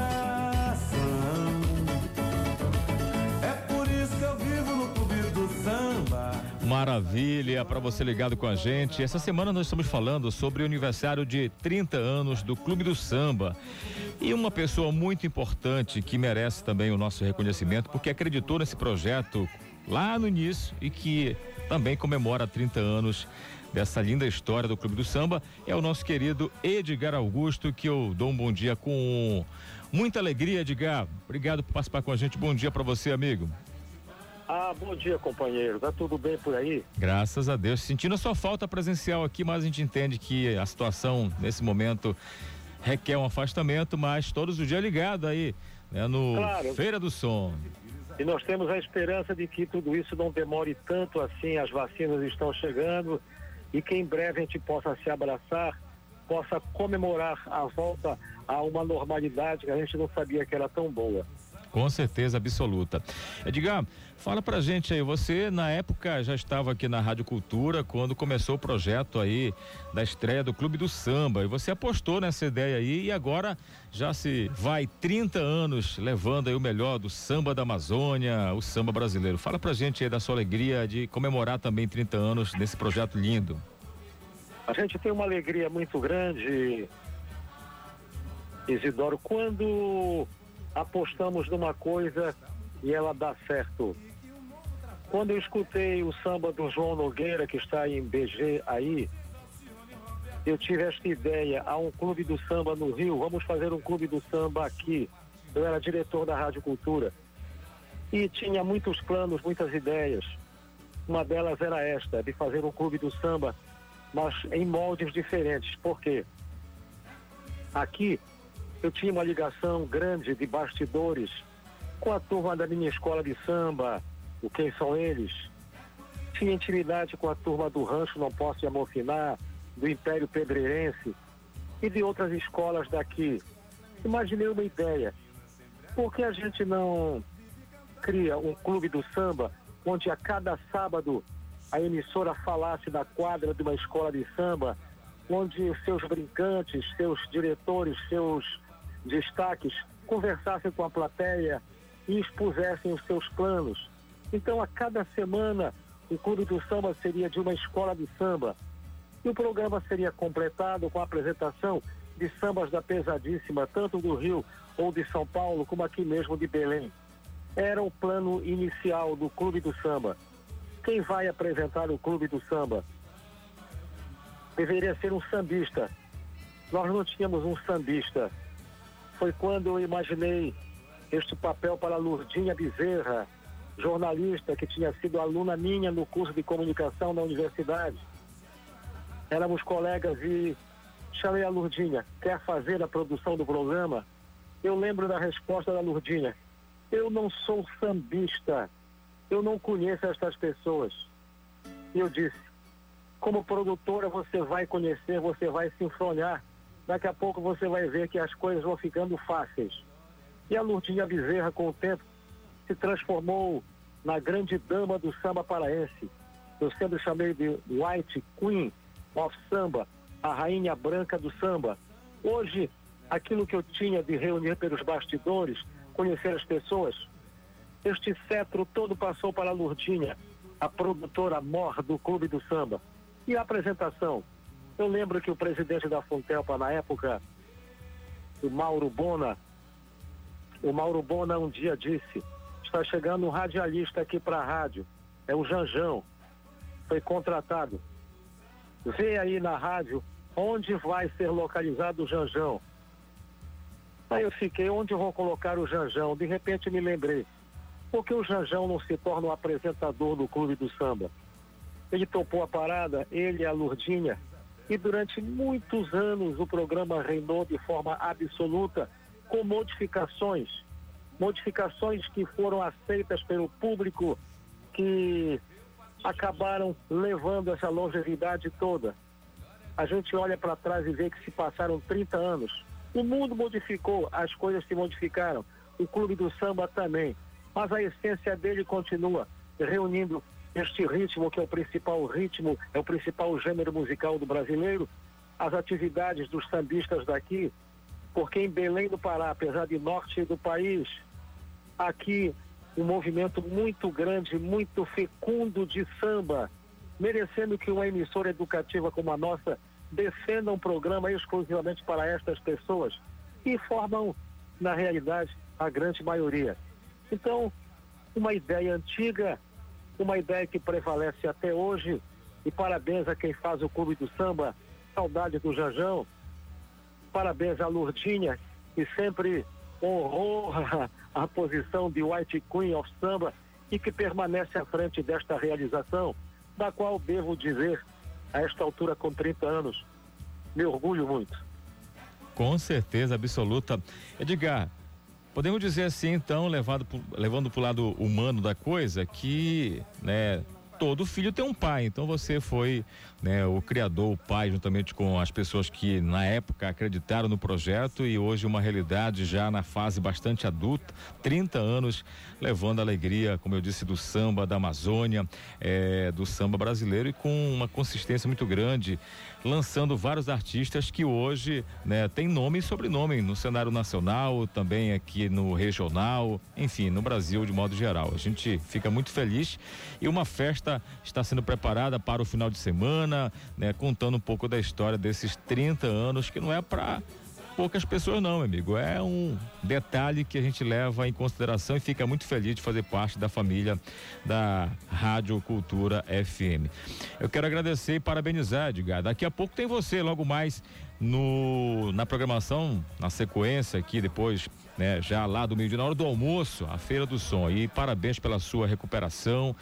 É por isso que eu vivo no clube do samba. Maravilha, para você ligado com a gente. Essa semana nós estamos falando sobre o aniversário de 30 anos do Clube do Samba. E uma pessoa muito importante que merece também o nosso reconhecimento, porque acreditou nesse projeto lá no início e que também comemora 30 anos dessa linda história do Clube do Samba, é o nosso querido Edgar Augusto, que eu dou um bom dia com muita alegria, Edgar. Obrigado por participar com a gente. Bom dia para você, amigo. Ah, bom dia, companheiro. Tá tudo bem por aí? Graças a Deus. Sentindo a sua falta presencial aqui, mas a gente entende que a situação nesse momento requer um afastamento, mas todos os dias ligado aí, né, no Claro. Feira do Som. E nós temos a esperança de que tudo isso não demore tanto assim, as vacinas estão chegando e que em breve a gente possa se abraçar, possa comemorar a volta a uma normalidade que a gente não sabia que era tão boa. Com certeza absoluta. Edgar, fala pra gente aí, você na época já estava aqui na Rádio Cultura quando começou o projeto aí da estreia do Clube do Samba e você apostou nessa ideia aí e agora já se vai 30 anos levando aí o melhor do samba da Amazônia, o samba brasileiro. Fala pra gente aí da sua alegria de comemorar também 30 anos nesse projeto lindo. A gente tem uma alegria muito grande, Isidoro, quando apostamos numa coisa e ela dá certo. Quando eu escutei o samba do João Nogueira, que está em BG aí, eu tive esta ideia a um clube do samba no Rio, vamos fazer um clube do samba aqui. Eu era diretor da Rádio Cultura e tinha muitos planos, muitas ideias. Uma delas era esta, de fazer um clube do samba, mas em moldes diferentes. Por quê? Aqui eu tinha uma ligação grande de bastidores com a turma da minha escola de samba, o Quem São Eles. Tinha intimidade com a turma do Rancho Não Posso Amofinar, do Império Pedreirense e de outras escolas daqui. Imaginei uma ideia. Por que a gente não cria um clube do samba onde a cada sábado a emissora falasse da quadra de uma escola de samba, onde seus brincantes, seus diretores, seus destaques conversassem com a plateia e expusessem os seus planos. Então, a cada semana, o Clube do Samba seria de uma escola de samba. E o programa seria completado com a apresentação de sambas da pesadíssima, tanto do Rio ou de São Paulo, como aqui mesmo de Belém. Era o plano inicial do Clube do Samba. Quem vai apresentar o Clube do Samba? Deveria ser um sambista. Nós não tínhamos um sambista. Foi quando eu imaginei este papel para Lurdinha Bezerra, jornalista que tinha sido aluna minha no curso de comunicação na universidade. Éramos colegas e chamei a Lurdinha, quer fazer a produção do programa? Eu lembro da resposta da Lurdinha. Eu não sou sambista, eu não conheço estas pessoas. E eu disse, como produtora você vai conhecer, você vai se enfronhar. Daqui a pouco você vai ver que as coisas vão ficando fáceis. E a Lurdinha Bezerra, com o tempo, se transformou na grande dama do samba paraense. Eu sempre chamei de White Queen of Samba, a rainha branca do samba. Hoje, aquilo que eu tinha de reunir pelos bastidores, conhecer as pessoas, este cetro todo passou para a Lurdinha, a produtora mor do Clube do Samba. E a apresentação? Eu lembro que o presidente da Funtelpa na época, o Mauro Bona, o Mauro Bona um dia disse: está chegando um radialista aqui para a rádio, é o Janjão, foi contratado. Vê aí na rádio onde vai ser localizado o Janjão. Aí eu fiquei, onde vou colocar o Janjão? De repente me lembrei, por que o Janjão não se torna o apresentador do Clube do Samba? Ele topou a parada, ele e a Lurdinha, e durante muitos anos o programa reinou de forma absoluta, com modificações, modificações que foram aceitas pelo público, que acabaram levando essa longevidade toda. A gente olha para trás e vê que se passaram 30 anos. O mundo modificou, as coisas se modificaram, o clube do samba também, mas a essência dele continua, reunindo este ritmo que é o principal ritmo, é o principal gênero musical do brasileiro, as atividades dos sambistas daqui, porque em Belém do Pará, apesar de norte do país, aqui um movimento muito grande, muito fecundo de samba, merecendo que uma emissora educativa como a nossa defenda um programa exclusivamente para estas pessoas que formam, na realidade, a grande maioria. Então, uma ideia antiga, uma ideia que prevalece até hoje, e parabéns a quem faz o Clube do Samba, saudade do Janjão, parabéns à Lurdinha, que sempre honrou a posição de White Queen of Samba e que permanece à frente desta realização, da qual devo dizer, a esta altura com 30 anos, me orgulho muito. Com certeza absoluta. Edgar, podemos dizer assim, então, levado, levando para o lado humano da coisa, que, né, todo filho tem um pai. Então você foi né, o criador, o pai, juntamente com as pessoas que na época acreditaram no projeto e hoje uma realidade já na fase bastante adulta, 30 anos, levando alegria, como eu disse, do samba da Amazônia, é, do samba brasileiro e com uma consistência muito grande, lançando vários artistas que hoje né, tem nome e sobrenome no cenário nacional, também aqui no regional, enfim, no Brasil de modo geral. A gente fica muito feliz e uma festa está sendo preparada para o final de semana, né, contando um pouco da história desses 30 anos, que não é para poucas pessoas não, amigo. É um detalhe que a gente leva em consideração e fica muito feliz de fazer parte da família da Rádio Cultura FM. Eu quero agradecer e parabenizar, Edgar. Daqui a pouco tem você, logo mais no na programação, na sequência aqui depois né, já lá do meio-dia, na hora do almoço, a Feira do Som. E parabéns pela sua recuperação.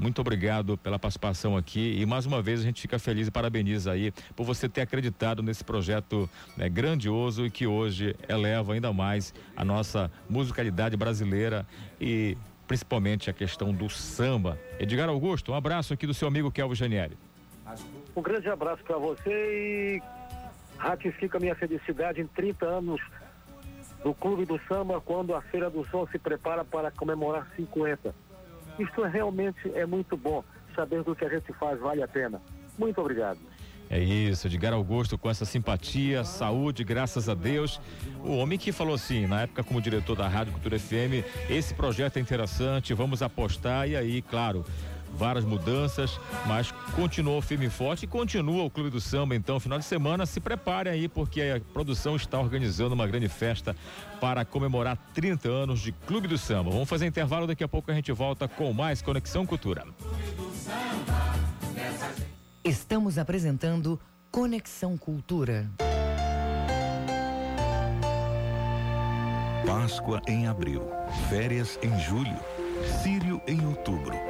Muito obrigado pela participação aqui e mais uma vez a gente fica feliz e parabeniza aí por você ter acreditado nesse projeto né, grandioso e que hoje eleva ainda mais a nossa musicalidade brasileira e principalmente a questão do samba. Edgar Augusto, um abraço aqui do seu amigo Kelvin Janieri. Um grande abraço para você e ratifica minha felicidade em 30 anos do Clube do Samba quando a Feira do Som se prepara para comemorar 50. Isto realmente é muito bom. Saber do que a gente faz vale a pena. Muito obrigado. É isso, Edgar Augusto com essa simpatia, saúde, graças a Deus. O homem que falou assim, na época como diretor da Rádio Cultura FM, esse projeto é interessante, vamos apostar e aí, claro, várias mudanças, mas continuou firme e forte e continua o Clube do Samba. Então, final de semana, se prepare aí, porque a produção está organizando uma grande festa para comemorar 30 anos de Clube do Samba. Vamos fazer intervalo, daqui a pouco a gente volta com mais Conexão Cultura. Estamos apresentando Conexão Cultura. Páscoa em abril, férias em julho, Sírio em outubro.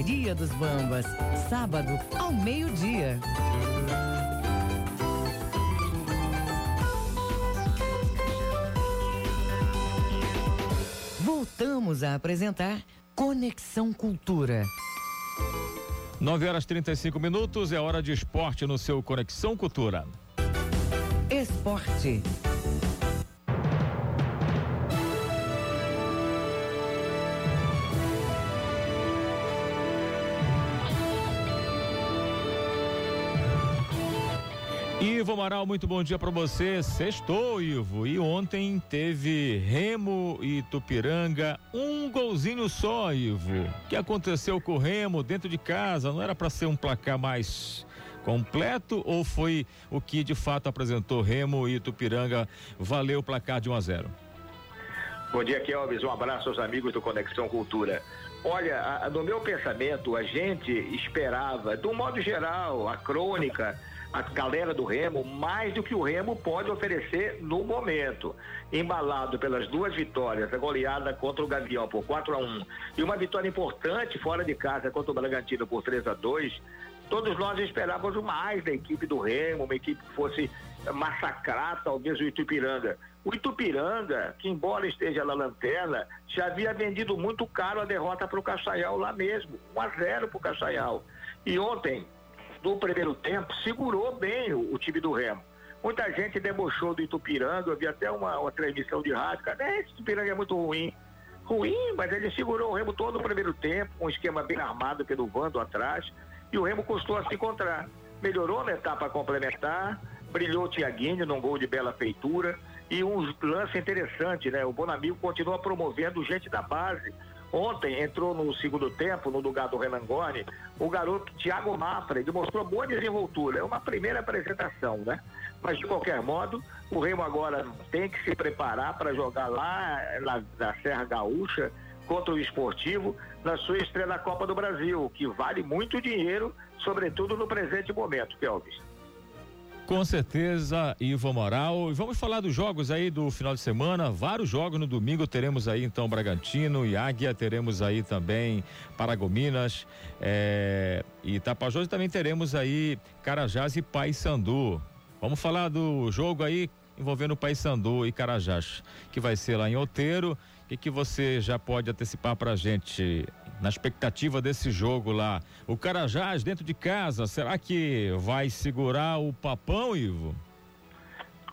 Confraria dos Bambas. Sábado, ao meio-dia. Voltamos a apresentar Conexão Cultura. 9 horas 35 minutos, é hora de esporte no seu Conexão Cultura. Esporte. Ivo Amaral, muito bom dia para você. Sextou, Ivo. E ontem teve Remo e Tupiranga, um golzinho só, Ivo. O que aconteceu com o Remo dentro de casa? Não era para ser um placar mais completo ou foi o que de fato apresentou Remo e Tupiranga? Valeu o placar de 1 a 0. Bom dia, Kelvis. Um abraço aos amigos do Conexão Cultura. Olha, a, no meu pensamento, a gente esperava, de um modo geral, a crônica a galera do Remo mais do que o Remo pode oferecer no momento. Embalado pelas duas vitórias, a goleada contra o Gavião por 4 a 1 e uma vitória importante fora de casa contra o Bragantino por 3 a 2 todos nós esperávamos mais da equipe do Remo, uma equipe que fosse massacrar talvez o Itupiranga. O Itupiranga, que embora esteja na lanterna, já havia vendido muito caro a derrota para o Caçaial lá mesmo, 1 a 0 para o Caçaial. E ontem, no primeiro tempo, segurou bem o, o, time do Remo. Muita gente debochou do Itupiranga, eu vi até uma, uma transmissão de rádio, cara, é, esse Itupiranga é muito ruim. Ruim, mas ele segurou o Remo todo o primeiro tempo, um esquema bem armado pelo Vando atrás, e o Remo custou a se encontrar. Melhorou na etapa complementar, brilhou o Tiaguinho num gol de bela feitura, e um lance interessante, né? O Bonamigo continua promovendo gente da base. Ontem entrou no segundo tempo, no lugar do Renangoni, o garoto Thiago Mafra, ele mostrou boa desenvoltura. É uma primeira apresentação, né? Mas de qualquer modo, o Remo agora tem que se preparar para jogar lá na, na Serra Gaúcha contra o esportivo na sua estreia na Copa do Brasil, que vale muito dinheiro, sobretudo no presente momento, Kelvis. Com certeza, Ivo Moral. E vamos falar dos jogos aí do final de semana. Vários jogos no domingo. Teremos aí então Bragantino e Águia. Teremos aí também Paragominas é, e Tapajós. E também teremos aí Carajás e Paysandu. Vamos falar do jogo aí envolvendo Paysandu e Carajás, que vai ser lá em Outeiro. O que, que você já pode antecipar para a gente na expectativa desse jogo lá? O Carajás dentro de casa, será que vai segurar o papão, Ivo?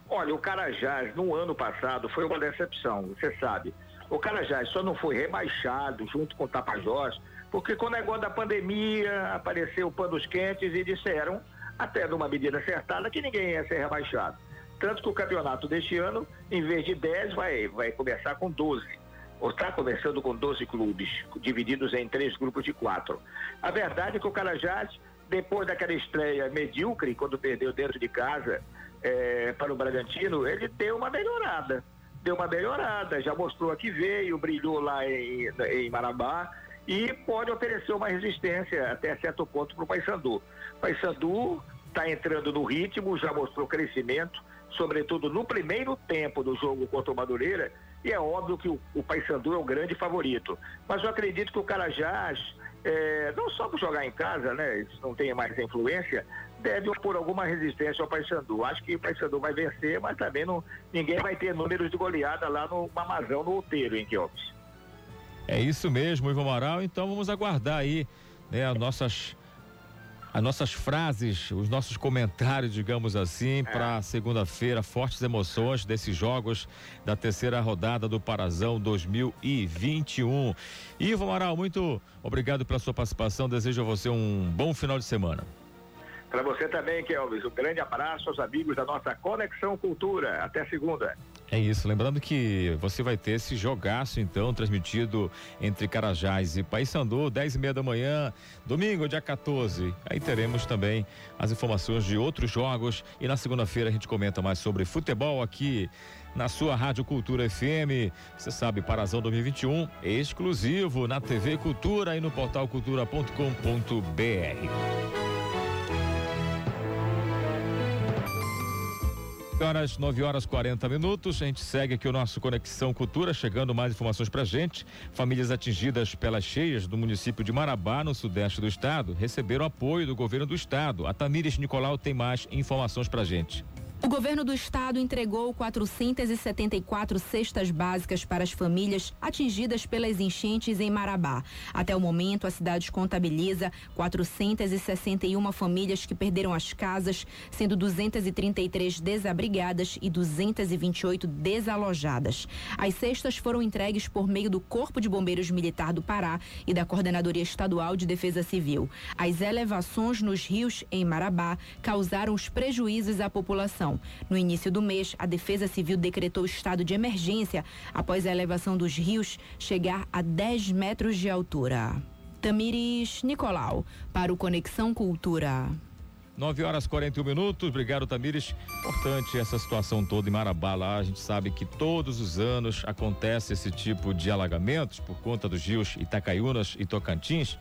Olha, o Carajás no ano passado foi uma decepção, você sabe. O Carajás só não foi rebaixado junto com o Tapajós, porque com o negócio da pandemia apareceu panos quentes e disseram, até numa medida acertada, que ninguém ia ser rebaixado. Tanto que o campeonato deste ano, em vez de 10, vai, vai começar com 12 está começando com 12 clubes, divididos em três grupos de quatro. A verdade é que o Carajás, depois daquela estreia medíocre, quando perdeu dentro de casa é, para o Bragantino, ele deu uma melhorada. Deu uma melhorada, já mostrou que veio, brilhou lá em, em Marabá e pode oferecer uma resistência até certo ponto para o Paysandu. Paysandu está entrando no ritmo, já mostrou crescimento, sobretudo no primeiro tempo do jogo contra o Madureira, e é óbvio que o, o Paysandu é o grande favorito. Mas eu acredito que o Carajás, é, não só por jogar em casa, né, não tem mais influência, deve opor alguma resistência ao Paysandu. Acho que o Paysandu vai vencer, mas também não, ninguém vai ter números de goleada lá no Mamazão, no Outeiro, em Quiopes. É isso mesmo, Ivo Moral. Então vamos aguardar aí né, as nossas as nossas frases, os nossos comentários, digamos assim, é. para segunda-feira, fortes emoções desses jogos da terceira rodada do Parazão 2021. Ivo Amaral, muito obrigado pela sua participação. Desejo a você um bom final de semana. Para você também, Kelvis. Um grande abraço aos amigos da nossa Conexão Cultura. Até segunda. É isso, lembrando que você vai ter esse jogaço então transmitido entre Carajás e Paysandu, 10 e meia da manhã, domingo, dia 14. Aí teremos também as informações de outros jogos e na segunda-feira a gente comenta mais sobre futebol aqui na sua Rádio Cultura FM. Você sabe, Parazão 2021, exclusivo na TV Cultura e no portal cultura.com.br. horas, 9 horas 40 minutos. A gente segue aqui o nosso Conexão Cultura, chegando mais informações pra gente. Famílias atingidas pelas cheias do município de Marabá, no sudeste do estado, receberam apoio do governo do estado. A Tamires Nicolau tem mais informações pra gente. O governo do estado entregou 474 cestas básicas para as famílias atingidas pelas enchentes em Marabá. Até o momento, a cidade contabiliza 461 famílias que perderam as casas, sendo 233 desabrigadas e 228 desalojadas. As cestas foram entregues por meio do Corpo de Bombeiros Militar do Pará e da Coordenadoria Estadual de Defesa Civil. As elevações nos rios em Marabá causaram os prejuízos à população. No início do mês, a Defesa Civil decretou estado de emergência após a elevação dos rios chegar a 10 metros de altura. Tamires Nicolau, para o Conexão Cultura. 9 horas 41 minutos. Obrigado, Tamires. Importante essa situação toda em Marabá lá. A gente sabe que todos os anos acontece esse tipo de alagamentos por conta dos rios Itacaiunas e Tocantins.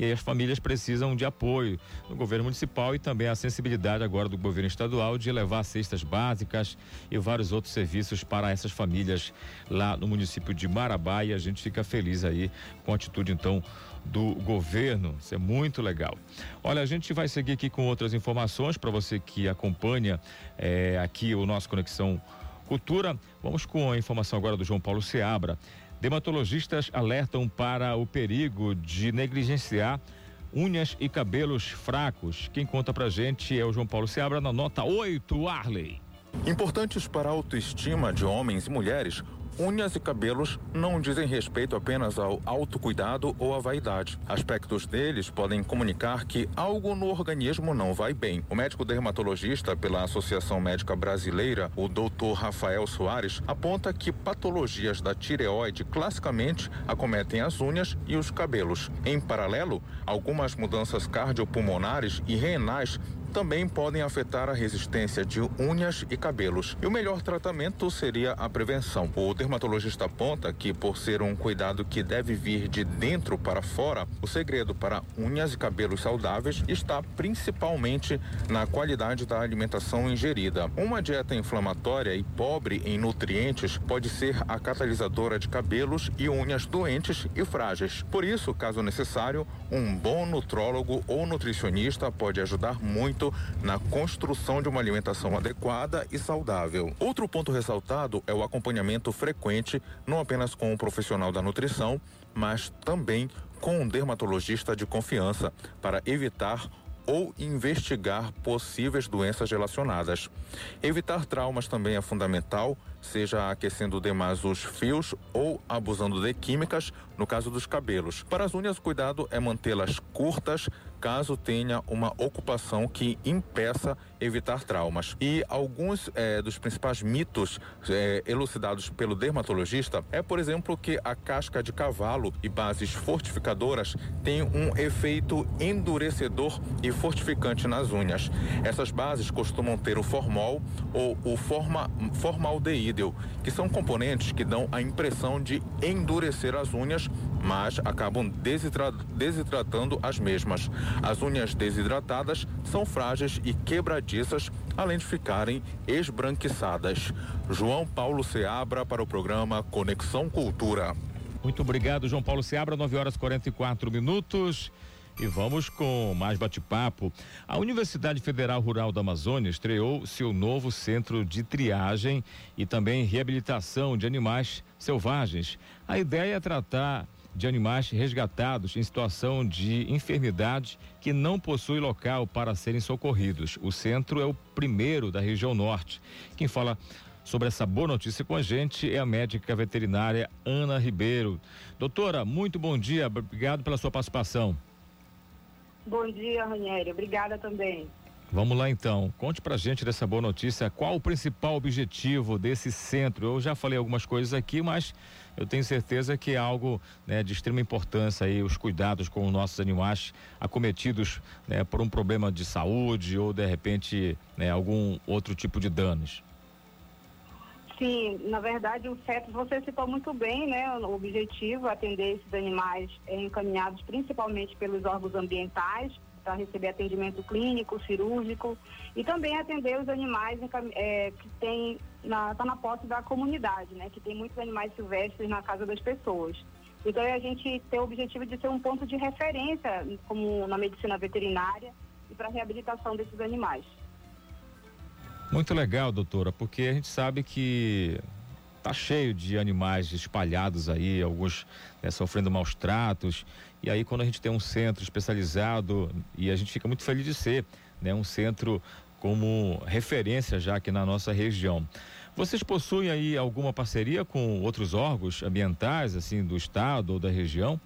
E aí as famílias precisam de apoio do governo municipal e também a sensibilidade agora do governo estadual de levar cestas básicas e vários outros serviços para essas famílias lá no município de Marabá. E a gente fica feliz aí com a atitude então do governo. Isso é muito legal. Olha, a gente vai seguir aqui com outras informações para você que acompanha é, aqui o nosso Conexão Cultura. Vamos com a informação agora do João Paulo Seabra. Dermatologistas alertam para o perigo de negligenciar unhas e cabelos fracos. Quem conta pra gente é o João Paulo Seabra na nota 8, Arley. Importantes para a autoestima de homens e mulheres, Unhas e cabelos não dizem respeito apenas ao autocuidado ou à vaidade. Aspectos deles podem comunicar que algo no organismo não vai bem. O médico dermatologista pela Associação Médica Brasileira, o Dr. Rafael Soares, aponta que patologias da tireoide classicamente acometem as unhas e os cabelos. Em paralelo, algumas mudanças cardiopulmonares e renais também podem afetar a resistência de unhas e cabelos. E o melhor tratamento seria a prevenção. O dermatologista aponta que, por ser um cuidado que deve vir de dentro para fora, o segredo para unhas e cabelos saudáveis está principalmente na qualidade da alimentação ingerida. Uma dieta inflamatória e pobre em nutrientes pode ser a catalisadora de cabelos e unhas doentes e frágeis. Por isso, caso necessário, um bom nutrólogo ou nutricionista pode ajudar muito na construção de uma alimentação adequada e saudável. Outro ponto ressaltado é o acompanhamento frequente, não apenas com o profissional da nutrição, mas também com um dermatologista de confiança para evitar ou investigar possíveis doenças relacionadas. Evitar traumas também é fundamental, seja aquecendo demais os fios ou abusando de químicas, no caso dos cabelos. Para as unhas, cuidado é mantê-las curtas, caso tenha uma ocupação que impeça evitar traumas. E alguns eh, dos principais mitos eh, elucidados pelo dermatologista é, por exemplo, que a casca de cavalo e bases fortificadoras têm um efeito endurecedor e fortificante nas unhas. Essas bases costumam ter o formol ou o forma, que são componentes que dão a impressão de endurecer as unhas, mas acabam desidra desidratando as mesmas. As unhas desidratadas são frágeis e quebradiças, além de ficarem esbranquiçadas. João Paulo Seabra para o programa Conexão Cultura. Muito obrigado, João Paulo Seabra, 9 horas 44 minutos. E vamos com mais bate-papo. A Universidade Federal Rural da Amazônia estreou seu novo centro de triagem e também reabilitação de animais selvagens. A ideia é tratar de animais resgatados em situação de enfermidade que não possui local para serem socorridos. O centro é o primeiro da região norte. Quem fala sobre essa boa notícia com a gente é a médica veterinária Ana Ribeiro. Doutora, muito bom dia, obrigado pela sua participação. Bom dia, Ranieri, obrigada também. Vamos lá então, conte pra gente dessa boa notícia, qual o principal objetivo desse centro? Eu já falei algumas coisas aqui, mas eu tenho certeza que é algo né, de extrema importância aí, os cuidados com os nossos animais acometidos né, por um problema de saúde ou de repente né, algum outro tipo de danos. Sim, na verdade o CETRO, você citou muito bem, né? O objetivo é atender esses animais é, encaminhados principalmente pelos órgãos ambientais para receber atendimento clínico, cirúrgico e também atender os animais é, que tem na, tá na posse da comunidade, né? Que tem muitos animais silvestres na casa das pessoas. Então a gente tem o objetivo de ser um ponto de referência como na medicina veterinária e para a reabilitação desses animais. Muito legal, doutora, porque a gente sabe que tá cheio de animais espalhados aí, alguns né, sofrendo maus tratos. E aí quando a gente tem um centro especializado e a gente fica muito feliz de ser, né, um centro como referência já aqui na nossa região. Vocês possuem aí alguma parceria com outros órgãos ambientais, assim, do estado ou da região?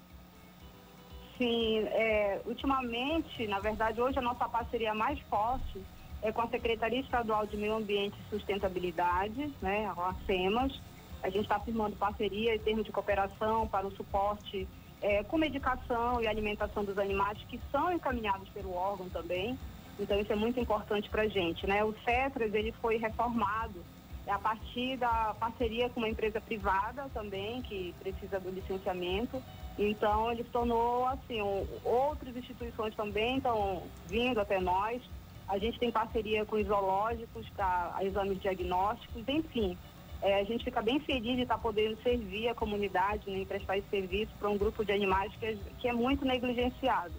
Sim, é, ultimamente, na verdade, hoje a nossa parceria mais forte é com a Secretaria Estadual de Meio Ambiente e Sustentabilidade, né, a SEMAS. A gente está firmando parceria em termos de cooperação para o suporte é, com medicação e alimentação dos animais que são encaminhados pelo órgão também. Então isso é muito importante para a gente, né? O CETRAS ele foi reformado a partir da parceria com uma empresa privada também que precisa do licenciamento. Então ele se tornou assim, um, outras instituições também estão vindo até nós a gente tem parceria com os zoológicos para exames diagnósticos, enfim. É, a gente fica bem feliz de estar tá podendo servir a comunidade, né, prestar esse serviço para um grupo de animais que é, que é muito negligenciado.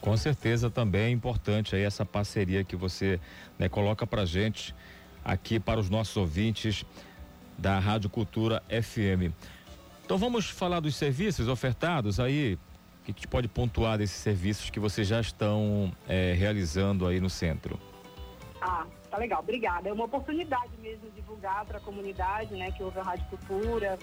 Com certeza também é importante aí essa parceria que você né, coloca para gente aqui para os nossos ouvintes da Rádio Cultura FM. Então vamos falar dos serviços ofertados aí o que, que pode pontuar desses serviços que vocês já estão é, realizando aí no centro? Ah, tá legal, obrigada. É uma oportunidade mesmo divulgar para a comunidade, né, que ouve a Rádio Cultura,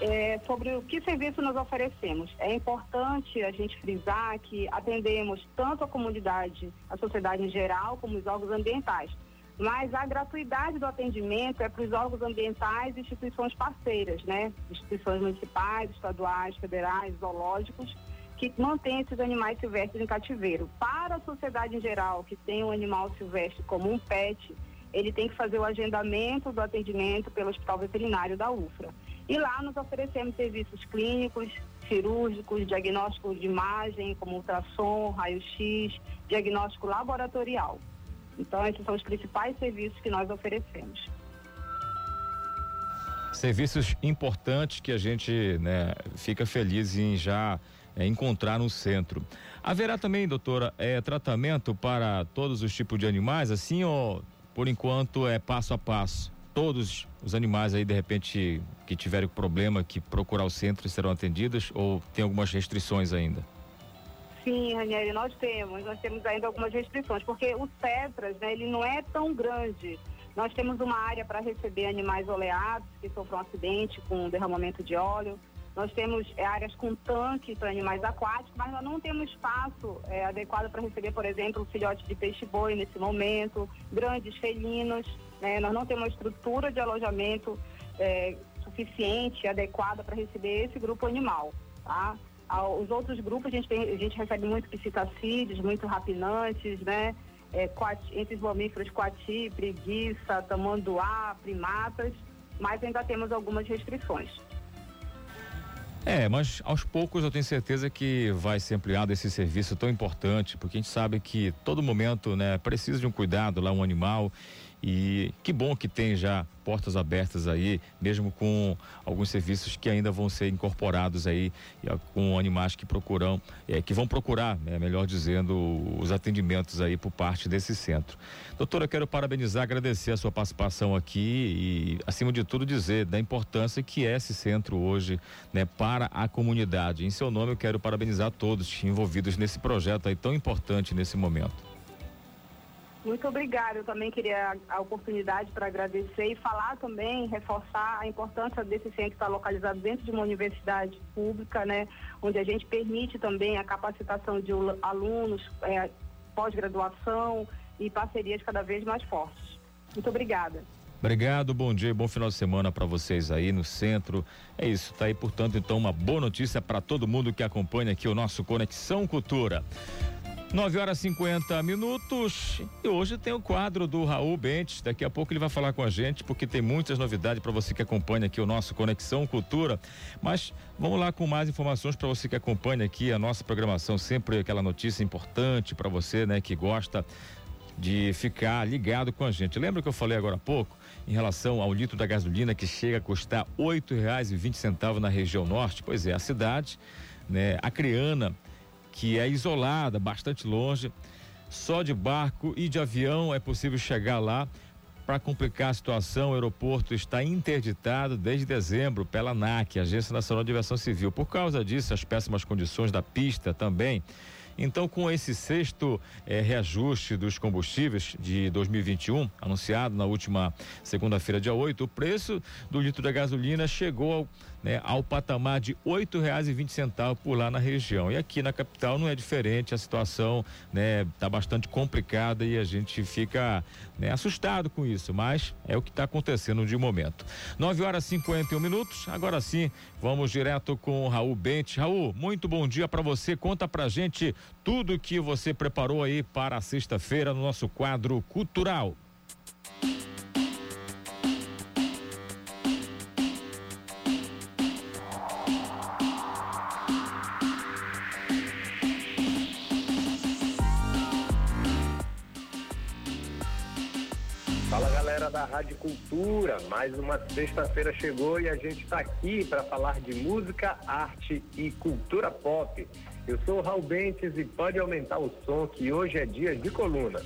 é, sobre o que serviço nós oferecemos. É importante a gente frisar que atendemos tanto a comunidade, a sociedade em geral, como os órgãos ambientais. Mas a gratuidade do atendimento é para os órgãos ambientais e instituições parceiras, né? Instituições municipais, estaduais, federais, zoológicos que mantém esses animais silvestres em cativeiro. Para a sociedade em geral, que tem um animal silvestre como um pet, ele tem que fazer o agendamento do atendimento pelo Hospital Veterinário da UFRA. E lá nós oferecemos serviços clínicos, cirúrgicos, diagnóstico de imagem, como ultrassom, raio-x, diagnóstico laboratorial. Então, esses são os principais serviços que nós oferecemos. Serviços importantes que a gente né, fica feliz em já é, encontrar no centro. Haverá também, doutora, é, tratamento para todos os tipos de animais, assim, ou por enquanto é passo a passo? Todos os animais aí, de repente, que tiverem problema, que procurar o centro serão atendidos ou tem algumas restrições ainda? Sim, Ranieri, nós temos, nós temos ainda algumas restrições, porque o CETRAS, né, ele não é tão grande. Nós temos uma área para receber animais oleados que sofram um acidente com derramamento de óleo. Nós temos é, áreas com tanque para animais aquáticos, mas nós não temos espaço é, adequado para receber, por exemplo, filhote de peixe-boi nesse momento, grandes felinos. Né? Nós não temos uma estrutura de alojamento é, suficiente, adequada para receber esse grupo animal. Tá? Os outros grupos, a gente, tem, a gente recebe muito psitacídeos, muito rapinantes, né? é, entre os mamíferos coati, preguiça, tamanduá, primatas, mas ainda temos algumas restrições. É, mas aos poucos eu tenho certeza que vai ser ampliado esse serviço tão importante, porque a gente sabe que todo momento, né, precisa de um cuidado lá um animal e que bom que tem já portas abertas aí, mesmo com alguns serviços que ainda vão ser incorporados aí com animais que procuram, é, que vão procurar, né, melhor dizendo, os atendimentos aí por parte desse centro. Doutora, quero parabenizar, agradecer a sua participação aqui e, acima de tudo, dizer da importância que é esse centro hoje, né, para a comunidade. Em seu nome, eu quero parabenizar todos envolvidos nesse projeto aí tão importante nesse momento. Muito obrigada. Eu também queria a oportunidade para agradecer e falar também, reforçar a importância desse centro estar localizado dentro de uma universidade pública, né, onde a gente permite também a capacitação de alunos, é, pós-graduação e parcerias cada vez mais fortes. Muito obrigada. Obrigado, bom dia bom final de semana para vocês aí no centro. É isso, tá aí, portanto, então uma boa notícia para todo mundo que acompanha aqui o nosso Conexão Cultura. 9 horas 50 minutos e hoje tem o quadro do Raul Bentes. Daqui a pouco ele vai falar com a gente porque tem muitas novidades para você que acompanha aqui o nosso Conexão Cultura. Mas vamos lá com mais informações para você que acompanha aqui a nossa programação. Sempre aquela notícia importante para você, né, que gosta de ficar ligado com a gente. Lembra que eu falei agora há pouco em relação ao litro da gasolina que chega a custar vinte centavos na região norte? Pois é, a cidade, né, acreana que é isolada, bastante longe. Só de barco e de avião é possível chegar lá. Para complicar a situação, o aeroporto está interditado desde dezembro pela ANAC, Agência Nacional de Aviação Civil. Por causa disso, as péssimas condições da pista também. Então, com esse sexto eh, reajuste dos combustíveis de 2021, anunciado na última segunda-feira, dia 8, o preço do litro da gasolina chegou ao né, ao patamar de vinte centavos por lá na região. E aqui na capital não é diferente, a situação né, tá bastante complicada e a gente fica né, assustado com isso, mas é o que está acontecendo de momento. 9 horas e 51 minutos. Agora sim, vamos direto com o Raul Bente. Raul, muito bom dia para você. Conta pra gente tudo que você preparou aí para sexta-feira no nosso quadro cultural. da Rádio Cultura. Mais uma sexta-feira chegou e a gente está aqui para falar de música, arte e cultura pop. Eu sou o Raul Bentes e pode aumentar o som que hoje é dia de coluna.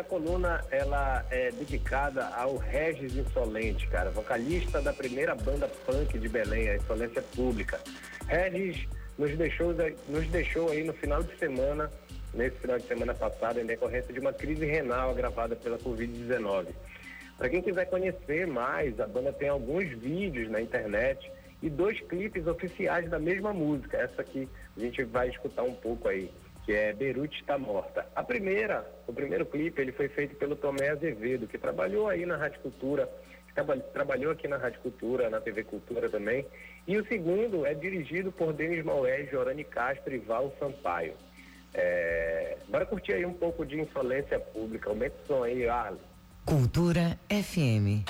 A coluna ela é dedicada ao Regis Insolente, cara, vocalista da primeira banda punk de Belém, a Insolência Pública. Regis nos deixou, nos deixou aí no final de semana, nesse final de semana passado, em decorrência de uma crise renal agravada pela Covid-19. Para quem quiser conhecer mais, a banda tem alguns vídeos na internet e dois clipes oficiais da mesma música, essa que a gente vai escutar um pouco aí que é Beirute está morta. A primeira, o primeiro clipe, ele foi feito pelo Tomé Azevedo, que trabalhou aí na Rádio Cultura, trabalhou aqui na Rádio Cultura, na TV Cultura também. E o segundo é dirigido por Denis Maué, Jorani Castro e Val Sampaio. É... Bora curtir aí um pouco de insolência pública. Aumenta o som aí, Arlen. Cultura FM.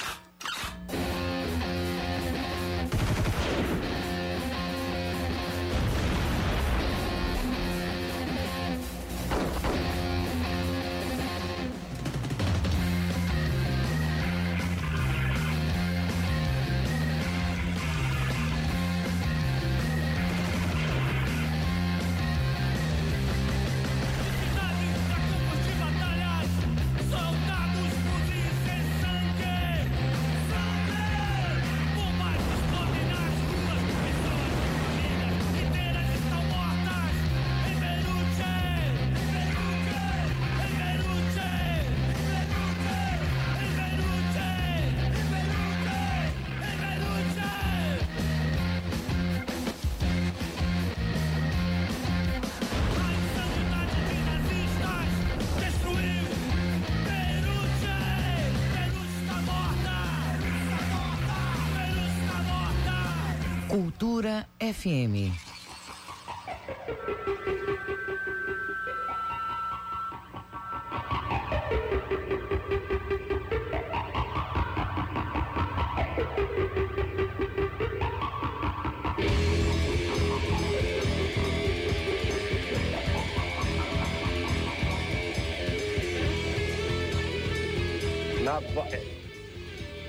Cultura FM. Na é,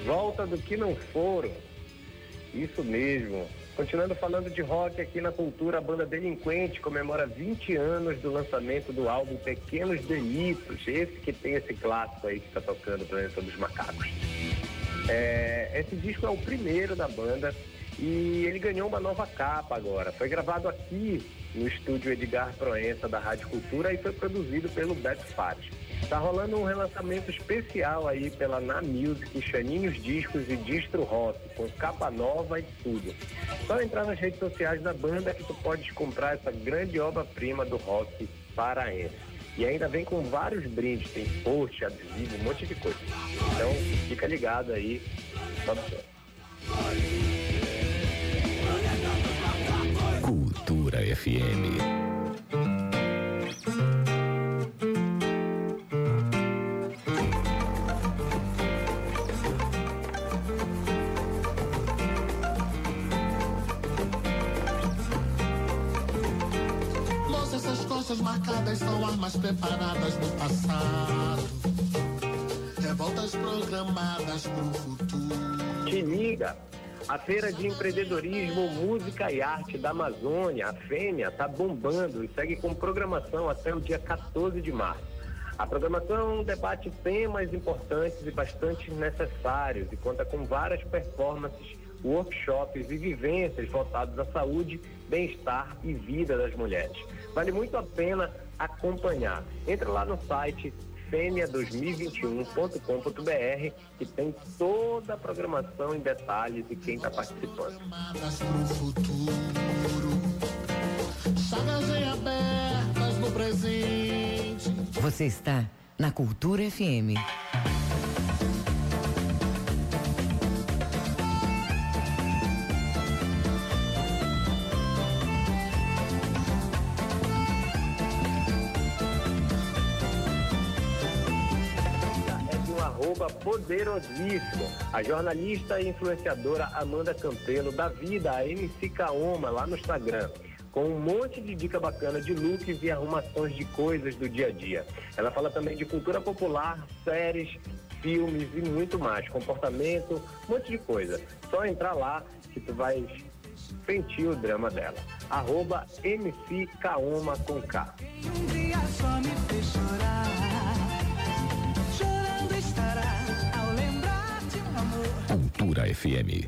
volta do que não foram. Isso mesmo. Continuando falando de rock aqui na cultura, a banda Delinquente comemora 20 anos do lançamento do álbum Pequenos Delitos, esse que tem esse clássico aí que está tocando Planeta dos Macacos. É, esse disco é o primeiro da banda e ele ganhou uma nova capa agora. Foi gravado aqui no estúdio Edgar Proença da Rádio Cultura e foi produzido pelo Beto Fati. Tá rolando um relançamento especial aí pela Na Music, Chaninhos Discos e Distro Rock, com capa nova e tudo. Só entrar nas redes sociais da banda que tu podes comprar essa grande obra-prima do rock paraense. E ainda vem com vários brindes, tem post, adesivo, um monte de coisa. Então, fica ligado aí. O som. Cultura FM. Costas marcadas são armas preparadas no passado. Revoltas programadas pro futuro. Te liga! A Feira de Empreendedorismo, Música e Arte da Amazônia, a Fêmea, tá bombando e segue com programação até o dia 14 de março. A programação debate temas importantes e bastante necessários e conta com várias performances, workshops e vivências voltados à saúde, bem-estar e vida das mulheres. Vale muito a pena acompanhar. Entra lá no site fêmea2021.com.br que tem toda a programação em detalhes e quem está participando. Você está na Cultura FM. Arroba poderosíssimo. A jornalista e influenciadora Amanda Campelo dá vida a MC Kaoma lá no Instagram. Com um monte de dica bacana de looks e arrumações de coisas do dia a dia. Ela fala também de cultura popular, séries, filmes e muito mais. Comportamento, um monte de coisa. Só entrar lá que tu vai sentir o drama dela. Arroba MC Kaoma com K. Um dia só me fez chorar. Estará ao lembrar de um amor. Cultura FM.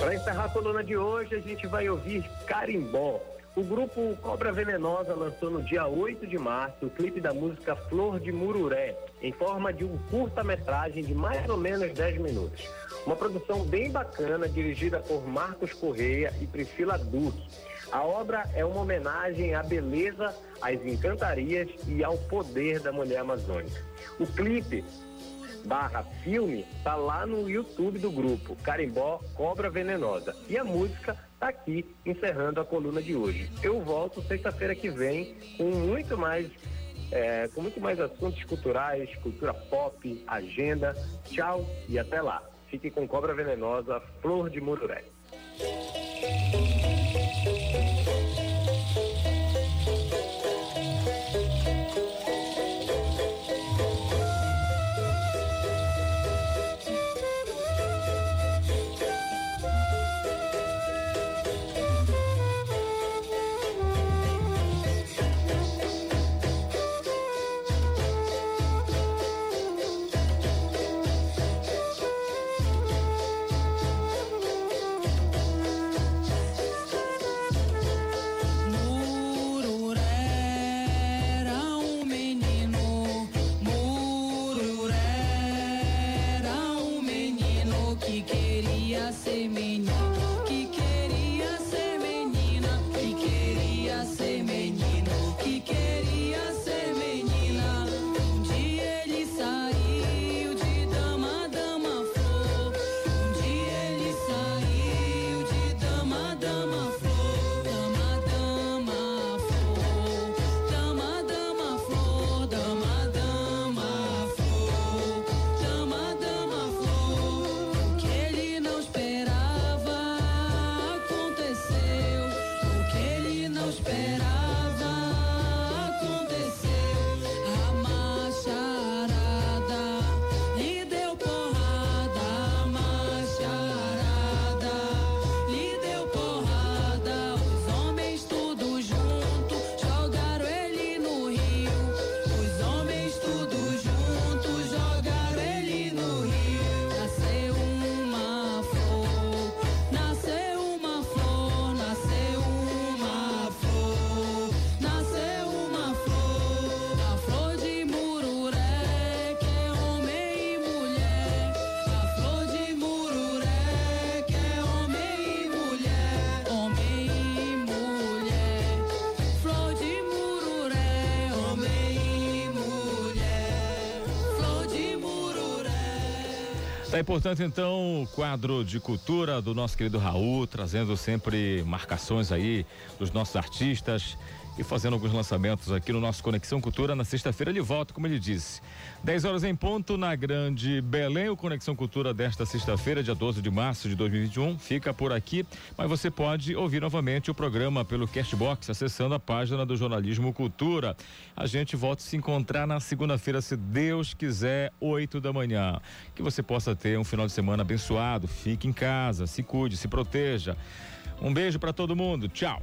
Para encerrar a coluna de hoje, a gente vai ouvir Carimbó. O grupo Cobra Venenosa lançou no dia 8 de março o clipe da música Flor de Mururé, em forma de um curta-metragem de mais ou menos 10 minutos. Uma produção bem bacana, dirigida por Marcos Correia e Priscila Duque. A obra é uma homenagem à beleza, às encantarias e ao poder da mulher amazônica. O clipe barra filme tá lá no YouTube do grupo Carimbó Cobra Venenosa. E a música tá aqui encerrando a coluna de hoje. Eu volto sexta-feira que vem com muito mais é, com muito mais assuntos culturais, cultura pop, agenda. Tchau e até lá. Fique com Cobra Venenosa, Flor de Mururé. Importante então o quadro de cultura do nosso querido Raul, trazendo sempre marcações aí dos nossos artistas e fazendo alguns lançamentos aqui no nosso Conexão Cultura. Na sexta-feira ele volta, como ele disse. 10 horas em ponto na Grande Belém. O Conexão Cultura desta sexta-feira, dia 12 de março de 2021, fica por aqui. Mas você pode ouvir novamente o programa pelo Castbox, acessando a página do Jornalismo Cultura. A gente volta a se encontrar na segunda-feira, se Deus quiser, 8 da manhã. Que você possa ter um final de semana abençoado. Fique em casa, se cuide, se proteja. Um beijo para todo mundo. Tchau.